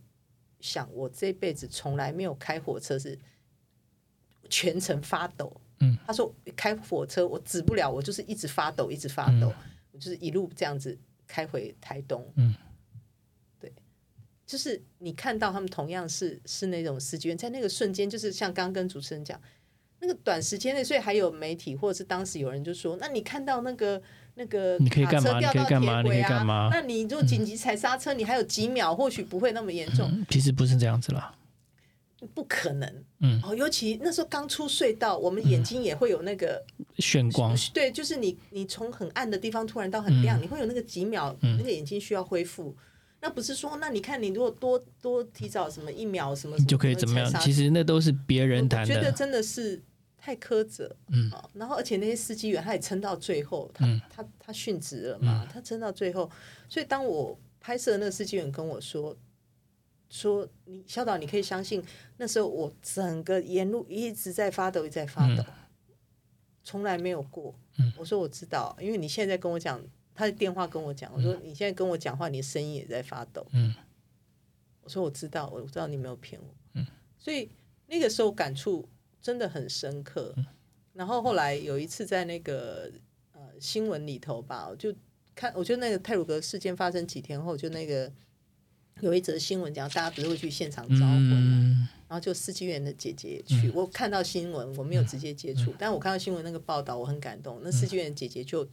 想，我这辈子从来没有开火车是。”全程发抖，嗯，他说开火车我止不了，我就是一直发抖，一直发抖，我就是一路这样子开回台东，嗯，对，就是你看到他们同样是是那种司机员，在那个瞬间，就是像刚刚跟主持人讲，那个短时间内，所以还有媒体或者是当时有人就说，那你看到那个那个卡车掉到铁轨啊，那你如果紧急踩刹车，你还有几秒，或许不会那么严重。其实不是这样子啦。不可能，嗯，哦，尤其那时候刚出隧道，我们眼睛也会有那个眩光，对，就是你你从很暗的地方突然到很亮，你会有那个几秒，那个眼睛需要恢复。那不是说，那你看你如果多多提早什么一秒什么，就可以怎么样？其实那都是别人谈的，觉得真的是太苛责，嗯，然后而且那些司机员他也撑到最后，他他他殉职了嘛，他撑到最后，所以当我拍摄那个司机员跟我说。说你小导，你可以相信，那时候我整个沿路一直在发抖，一直在发抖。从来没有过。嗯，我说我知道，因为你现在跟我讲，他的电话跟我讲，我说你现在跟我讲话，你的声音也在发抖。嗯，我说我知道，我知道你没有骗我。嗯，所以那个时候感触真的很深刻。然后后来有一次在那个呃新闻里头吧，我就看，我觉得那个泰鲁格事件发生几天后，就那个有一则新闻讲，大家不是会去现场招魂，然后就司机员的姐姐去，我看到新闻，我没有直接接触，但我看到新闻那个报道，我很感动。那司机员姐姐就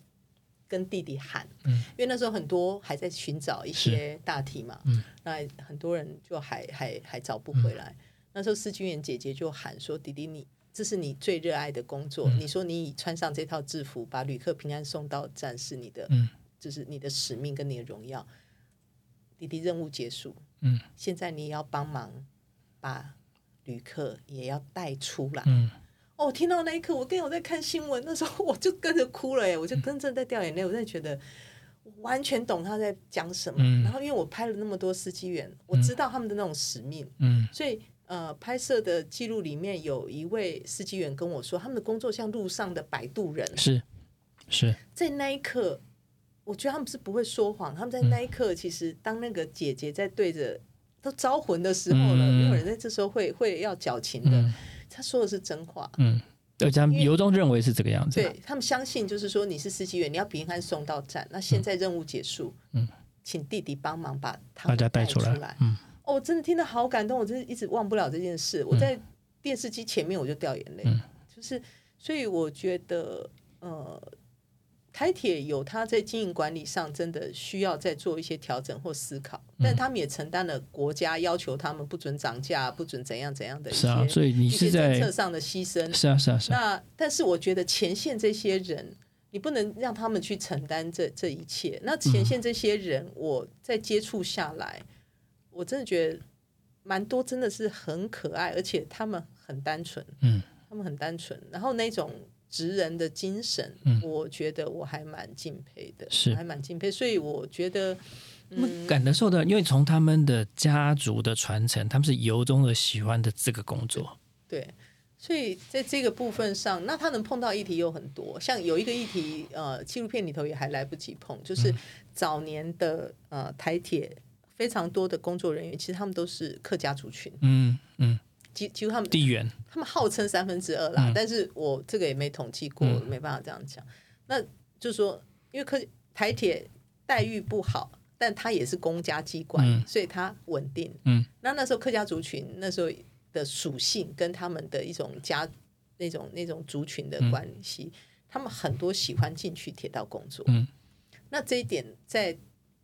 跟弟弟喊，因为那时候很多还在寻找一些大题嘛，那很多人就还还还找不回来。那时候司机员姐姐就喊说：“弟弟你。”这是你最热爱的工作。你说你已穿上这套制服，把旅客平安送到站，是你的，就是你的使命跟你的荣耀。弟弟，任务结束，嗯，现在你也要帮忙把旅客也要带出来。嗯，哦，听到那一刻，我跟我在看新闻，那时候我就跟着哭了，哎，我就跟着在掉眼泪。我在觉得完全懂他在讲什么。然后，因为我拍了那么多司机员，我知道他们的那种使命，嗯，所以。呃，拍摄的记录里面有一位司机员跟我说，他们的工作像路上的摆渡人。是，是在那一刻，我觉得他们是不会说谎。他们在那一刻，其实当那个姐姐在对着都招魂的时候了，没有人在这时候会会要矫情的。他说的是真话。嗯，而且他们由衷认为是这个样子。对他们相信，就是说你是司机员，你要平安送到站。那现在任务结束，嗯，请弟弟帮忙把大家带出来。嗯。哦，我真的听得好感动，我真的一直忘不了这件事。我在电视机前面我就掉眼泪，就是所以我觉得，呃，台铁有他在经营管理上真的需要再做一些调整或思考，但他们也承担了国家要求他们不准涨价、不准怎样怎样的一些，所以你是在政策上的牺牲。是啊，是啊，是啊。那但是我觉得前线这些人，你不能让他们去承担这这一切。那前线这些人，我在接触下来。我真的觉得蛮多，真的是很可爱，而且他们很单纯，嗯，他们很单纯，然后那种职人的精神，嗯，我觉得我还蛮敬佩的，是。还蛮敬佩，所以我觉得，嗯，感得受到，因为从他们的家族的传承，他们是由衷的喜欢的这个工作，对，所以在这个部分上，那他能碰到议题有很多，像有一个议题，呃，纪录片里头也还来不及碰，就是早年的呃台铁。非常多的工作人员，其实他们都是客家族群。嗯嗯，几几乎他们地缘，他们号称三分之二啦。但是我这个也没统计过，没办法这样讲。那就是说，因为客台铁待遇不好，但它也是公家机关，所以它稳定。嗯，那那时候客家族群那时候的属性跟他们的一种家那种那种族群的关系，他们很多喜欢进去铁道工作。嗯，那这一点在。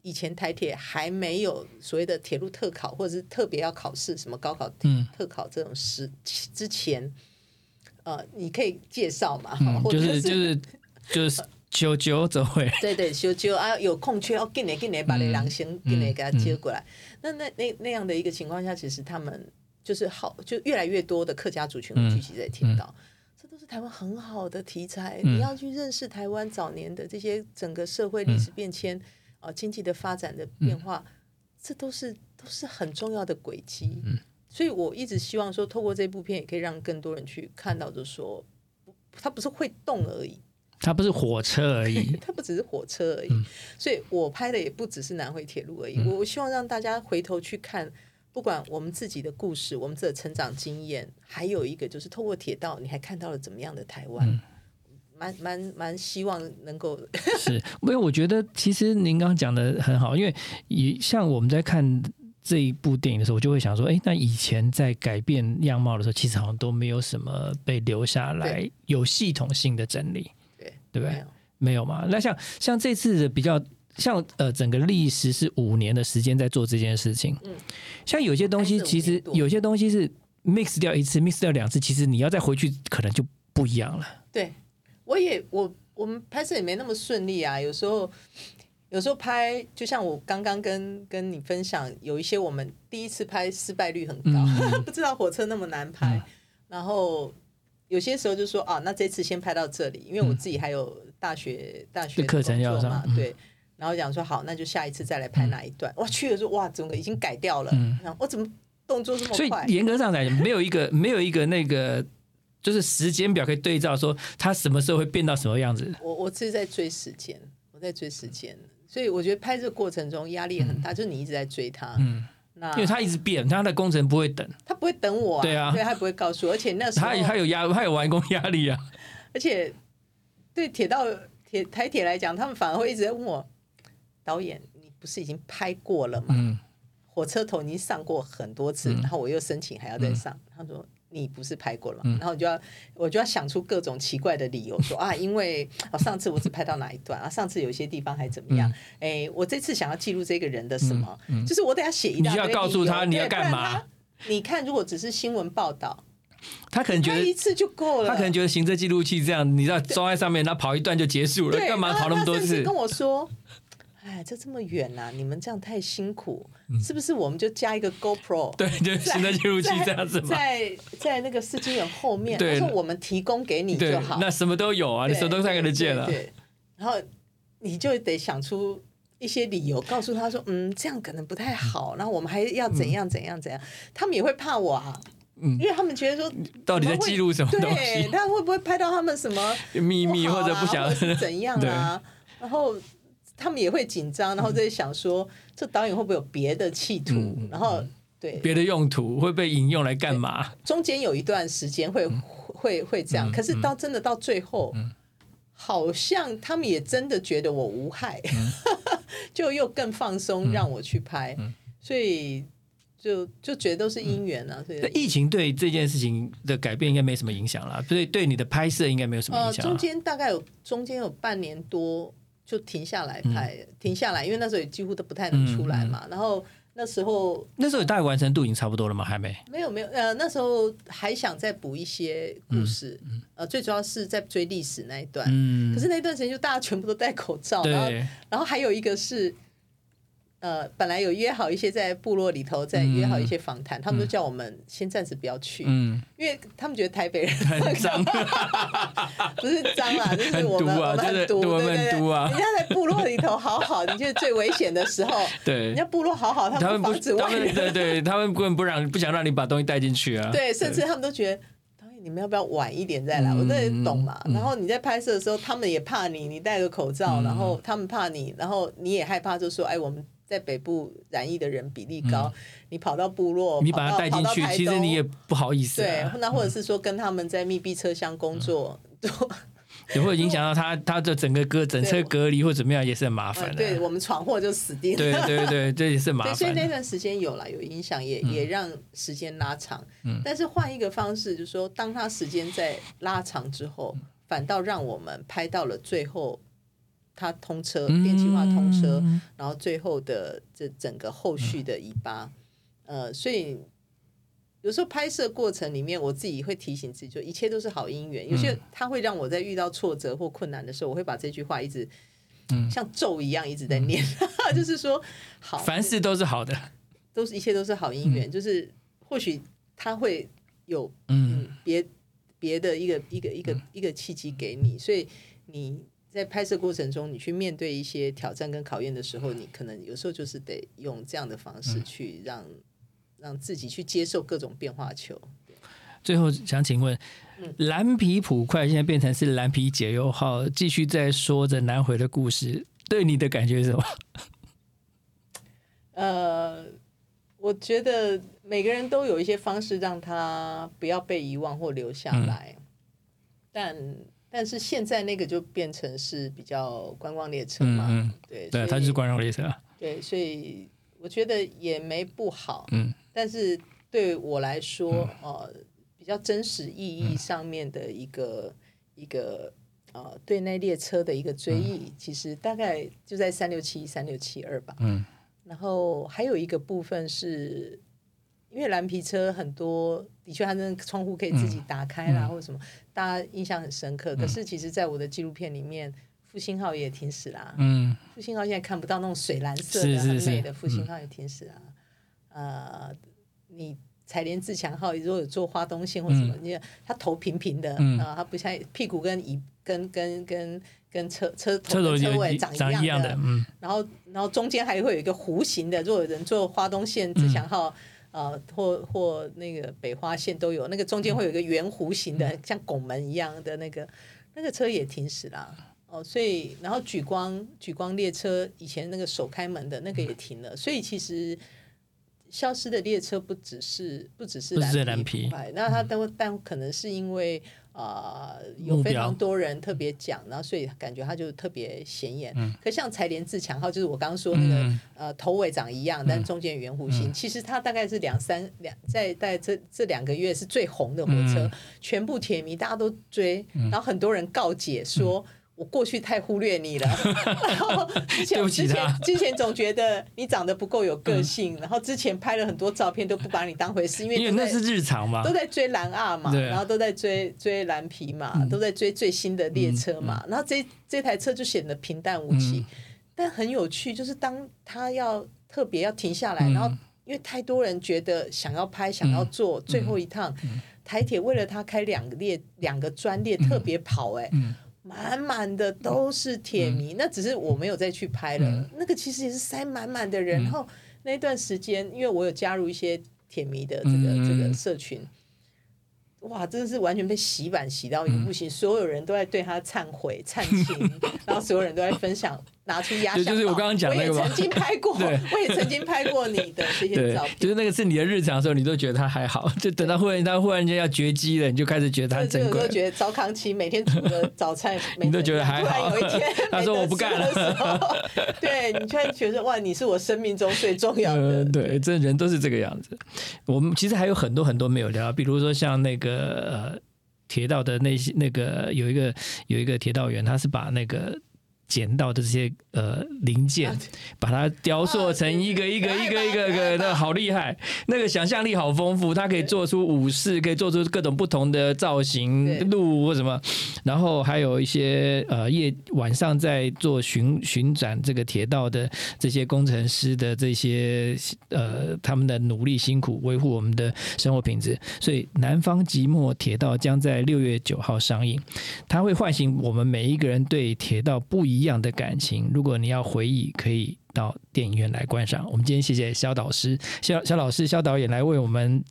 以前台铁还没有所谓的铁路特考，或者是特别要考试，什么高考、特考这种时之前，呃，你可以介绍嘛？就是就是 就是九九走会，对对，九九啊，有空缺哦，给你给你把那两星给你给他接过来。那那那那样的一个情况下，其实他们就是好，就越来越多的客家族群聚集在听到，这都是台湾很好的题材。你要去认识台湾早年的这些整个社会历史变迁。啊，经济的发展的变化，这都是都是很重要的轨迹。嗯，所以我一直希望说，透过这部片，也可以让更多人去看到，就说，它不是会动而已，它不是火车而已，它不只是火车而已。所以我拍的也不只是南回铁路而已。我我希望让大家回头去看，不管我们自己的故事，我们的成长经验，还有一个就是透过铁道，你还看到了怎么样的台湾。蛮蛮蛮希望能够 是，因为我觉得其实您刚刚讲的很好，因为以像我们在看这一部电影的时候，我就会想说，哎，那以前在改变样貌的时候，其实好像都没有什么被留下来有系统性的整理，对对不对？没有嘛？那像像这次的比较，像呃，整个历时是五年的时间在做这件事情，嗯，像有些东西其实有些东西是 mix 掉一次，mix 掉两次，其实你要再回去可能就不一样了，对。我也我我们拍摄也没那么顺利啊，有时候有时候拍，就像我刚刚跟跟你分享，有一些我们第一次拍失败率很高，不知道火车那么难拍，然后有些时候就说啊，那这次先拍到这里，因为我自己还有大学大学课程要上，对，然后讲说好，那就下一次再来拍哪一段，哇，去了说哇，整个已经改掉了，我怎么动作这么快？所以严格上来讲，没有一个没有一个那个。就是时间表可以对照，说它什么时候会变到什么样子？我我是在追时间，我在追时间，所以我觉得拍这过程中压力很大，就是你一直在追他，嗯，那因为他一直变，他的工程不会等，他不会等我啊，对啊，对他不会告诉我，而且那时候他他有压，他有完工压力啊，而且对铁道铁台铁来讲，他们反而会一直在问我导演，你不是已经拍过了吗？嗯。火车头已经上过很多次，然后我又申请还要再上。他说你不是拍过了吗？然后我就要我就要想出各种奇怪的理由，说 啊，因为上次我只拍到哪一段啊，上次有些地方还怎么样？哎，我这次想要记录这个人的什么？就是我得要写一大堆。你要告诉他你要干嘛？你看，如果只是新闻报道，他可能觉得一次就够了。他可能觉得行车记录器这样，你知道装在上面，他跑一段就结束了，干嘛跑那么多次？跟我说。哎，这这么远呐！你们这样太辛苦，是不是？我们就加一个 GoPro，对，就行车记录器这样子嘛在在那个司机员后面，他说我们提供给你就好。那什么都有啊，你什么都看得见了。对，然后你就得想出一些理由，告诉他说：“嗯，这样可能不太好。”然后我们还要怎样怎样怎样？他们也会怕我啊，嗯，因为他们觉得说，到底在记录什么东西？他会不会拍到他们什么秘密或者不想怎样啊？然后。他们也会紧张，然后在想说，这导演会不会有别的企图？然后对别的用途会被引用来干嘛？中间有一段时间会会会这样，可是到真的到最后，好像他们也真的觉得我无害，就又更放松让我去拍，所以就就觉得都是因缘啊。所以疫情对这件事情的改变应该没什么影响了，所以对你的拍摄应该没有什么影响。中间大概有中间有半年多。就停下来拍，停下来，因为那时候也几乎都不太能出来嘛。然后那时候，那时候大概完成度已经差不多了吗？还没？没有没有，呃，那时候还想再补一些故事，呃，最主要是在追历史那一段。嗯。可是那段时间就大家全部都戴口罩，然后然后还有一个是。呃，本来有约好一些在部落里头，再约好一些访谈，他们都叫我们先暂时不要去，嗯，因为他们觉得台北人 很脏，不是脏啦，就是我们我们很毒，对对对，人家在部落里头好好，你觉得最危险的时候，对，人家部落好好，他们不，他们对对，他们根本不让，不想让你把东西带进去啊，对，甚至他们都觉得你们要不要晚一点再来，我这也懂嘛。然后你在拍摄的时候，他们也怕你，你戴个口罩，然后他们怕你，然后你也害怕，就说哎我们。在北部染疫的人比例高，你跑到部落，你把他带进去，其实你也不好意思。对，那或者是说跟他们在密闭车厢工作，也会影响到他他的整个隔整车隔离或怎么样，也是很麻烦的。对我们闯祸就死定了。对对对，这也是麻 烦。所以那段时间有了有影响，也也让时间拉长。嗯。但是换一个方式，就是说，当他时间在拉长之后，反倒让我们拍到了最后。它通车，电气化通车，然后最后的这整个后续的尾巴，呃，所以有时候拍摄过程里面，我自己会提醒自己，就一切都是好姻缘。有些他会让我在遇到挫折或困难的时候，我会把这句话一直，嗯，像咒一样一直在念，就是说，好，凡事都是好的，都是一切都是好姻缘。就是或许他会有嗯。别别的一个一个一个一个契机给你，所以你。在拍摄过程中，你去面对一些挑战跟考验的时候，你可能有时候就是得用这样的方式去让让自己去接受各种变化球。最后想请问，蓝皮普快现在变成是蓝皮解忧号，继续在说着南回的故事，对你的感觉是什么？呃，我觉得每个人都有一些方式让他不要被遗忘或留下来，但。但是现在那个就变成是比较观光列车嘛，对，对，它就是观光列车。对，所以我觉得也没不好，嗯，但是对我来说，呃，比较真实意义上面的一个一个呃，对那列车的一个追忆，其实大概就在三六七三六七二吧，嗯，然后还有一个部分是。因为蓝皮车很多，的确它那窗户可以自己打开啦，或者什么，大家印象很深刻。可是其实，在我的纪录片里面，复兴号也停驶啦。嗯，复兴号现在看不到那种水蓝色的很美的复兴号也停驶啊。呃，你彩莲自强号如果有做花东线或什么，你看它头平平的啊，它不像屁股跟椅跟跟跟跟车车头车尾长一样的。嗯，然后然后中间还会有一个弧形的，如果有人坐花东线自强号。呃，或或那个北花线都有，那个中间会有一个圆弧形的，像拱门一样的那个，那个车也停驶了。哦，所以然后举光举光列车以前那个手开门的那个也停了，所以其实消失的列车不只是不只是蓝皮，那它都但可能是因为。啊，有非常多人特别讲，然后所以感觉他就特别显眼。可像财联自强号，就是我刚刚说那个呃头尾长一样，但中间圆弧形。其实它大概是两三两在在这这两个月是最红的火车，全部铁迷大家都追，然后很多人告解说。我过去太忽略你了，然后之前之前之前总觉得你长得不够有个性，然后之前拍了很多照片都不把你当回事，因为那是日常嘛，都在追蓝二嘛，然后都在追追蓝皮嘛，都在追最新的列车嘛，然后这这台车就显得平淡无奇，但很有趣，就是当他要特别要停下来，然后因为太多人觉得想要拍想要坐最后一趟台铁，为了他开两个列两个专列特别跑哎。满满的都是铁迷，那只是我没有再去拍了。那个其实也是塞满满的人，然后那段时间，因为我有加入一些铁迷的这个这个社群。哇，真的是完全被洗版洗到一个不行，所有人都在对他忏悔、忏情，然后所有人都在分享，拿出压箱就是我刚刚讲那个，我也曾经拍过，我也曾经拍过你的这些照片，就是那个是你的日常的时候，你都觉得他还好，就等到忽然他忽然间要绝迹了，你就开始觉得他珍贵。就觉得糟糠期每天煮的早餐，你都觉得还好。突然有一天，他说我不干了，对你突然觉得哇，你是我生命中最重要的。对，这人都是这个样子。我们其实还有很多很多没有聊，比如说像那个呃。铁道的那些那个有一个有一个铁道员，他是把那个。捡到的这些呃零件，把它雕塑成一个一个一个一个个，那好厉害！那个想象力好丰富，它可以做出武士，可以做出各种不同的造型路或什么。然后还有一些呃夜晚上在做巡巡展这个铁道的这些工程师的这些呃他们的努力辛苦，维护我们的生活品质。所以南方即墨铁道将在六月九号上映，它会唤醒我们每一个人对铁道不一。一样的感情，如果你要回忆，可以到电影院来观赏。我们今天谢谢肖导师、肖肖老师、肖导演来为我们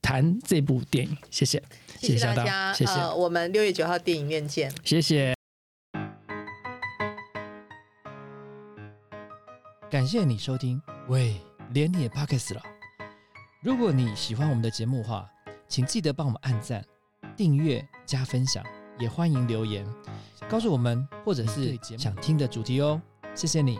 谈这部电影，谢谢，谢谢大家，谢谢。我们六月九号电影院见，谢谢。感谢你收听，喂，连你也 pockets 了。如果你喜欢我们的节目的话，请记得帮我们按赞、订阅、加分享，也欢迎留言。告诉我们，或者是想听的主题哦，谢谢你。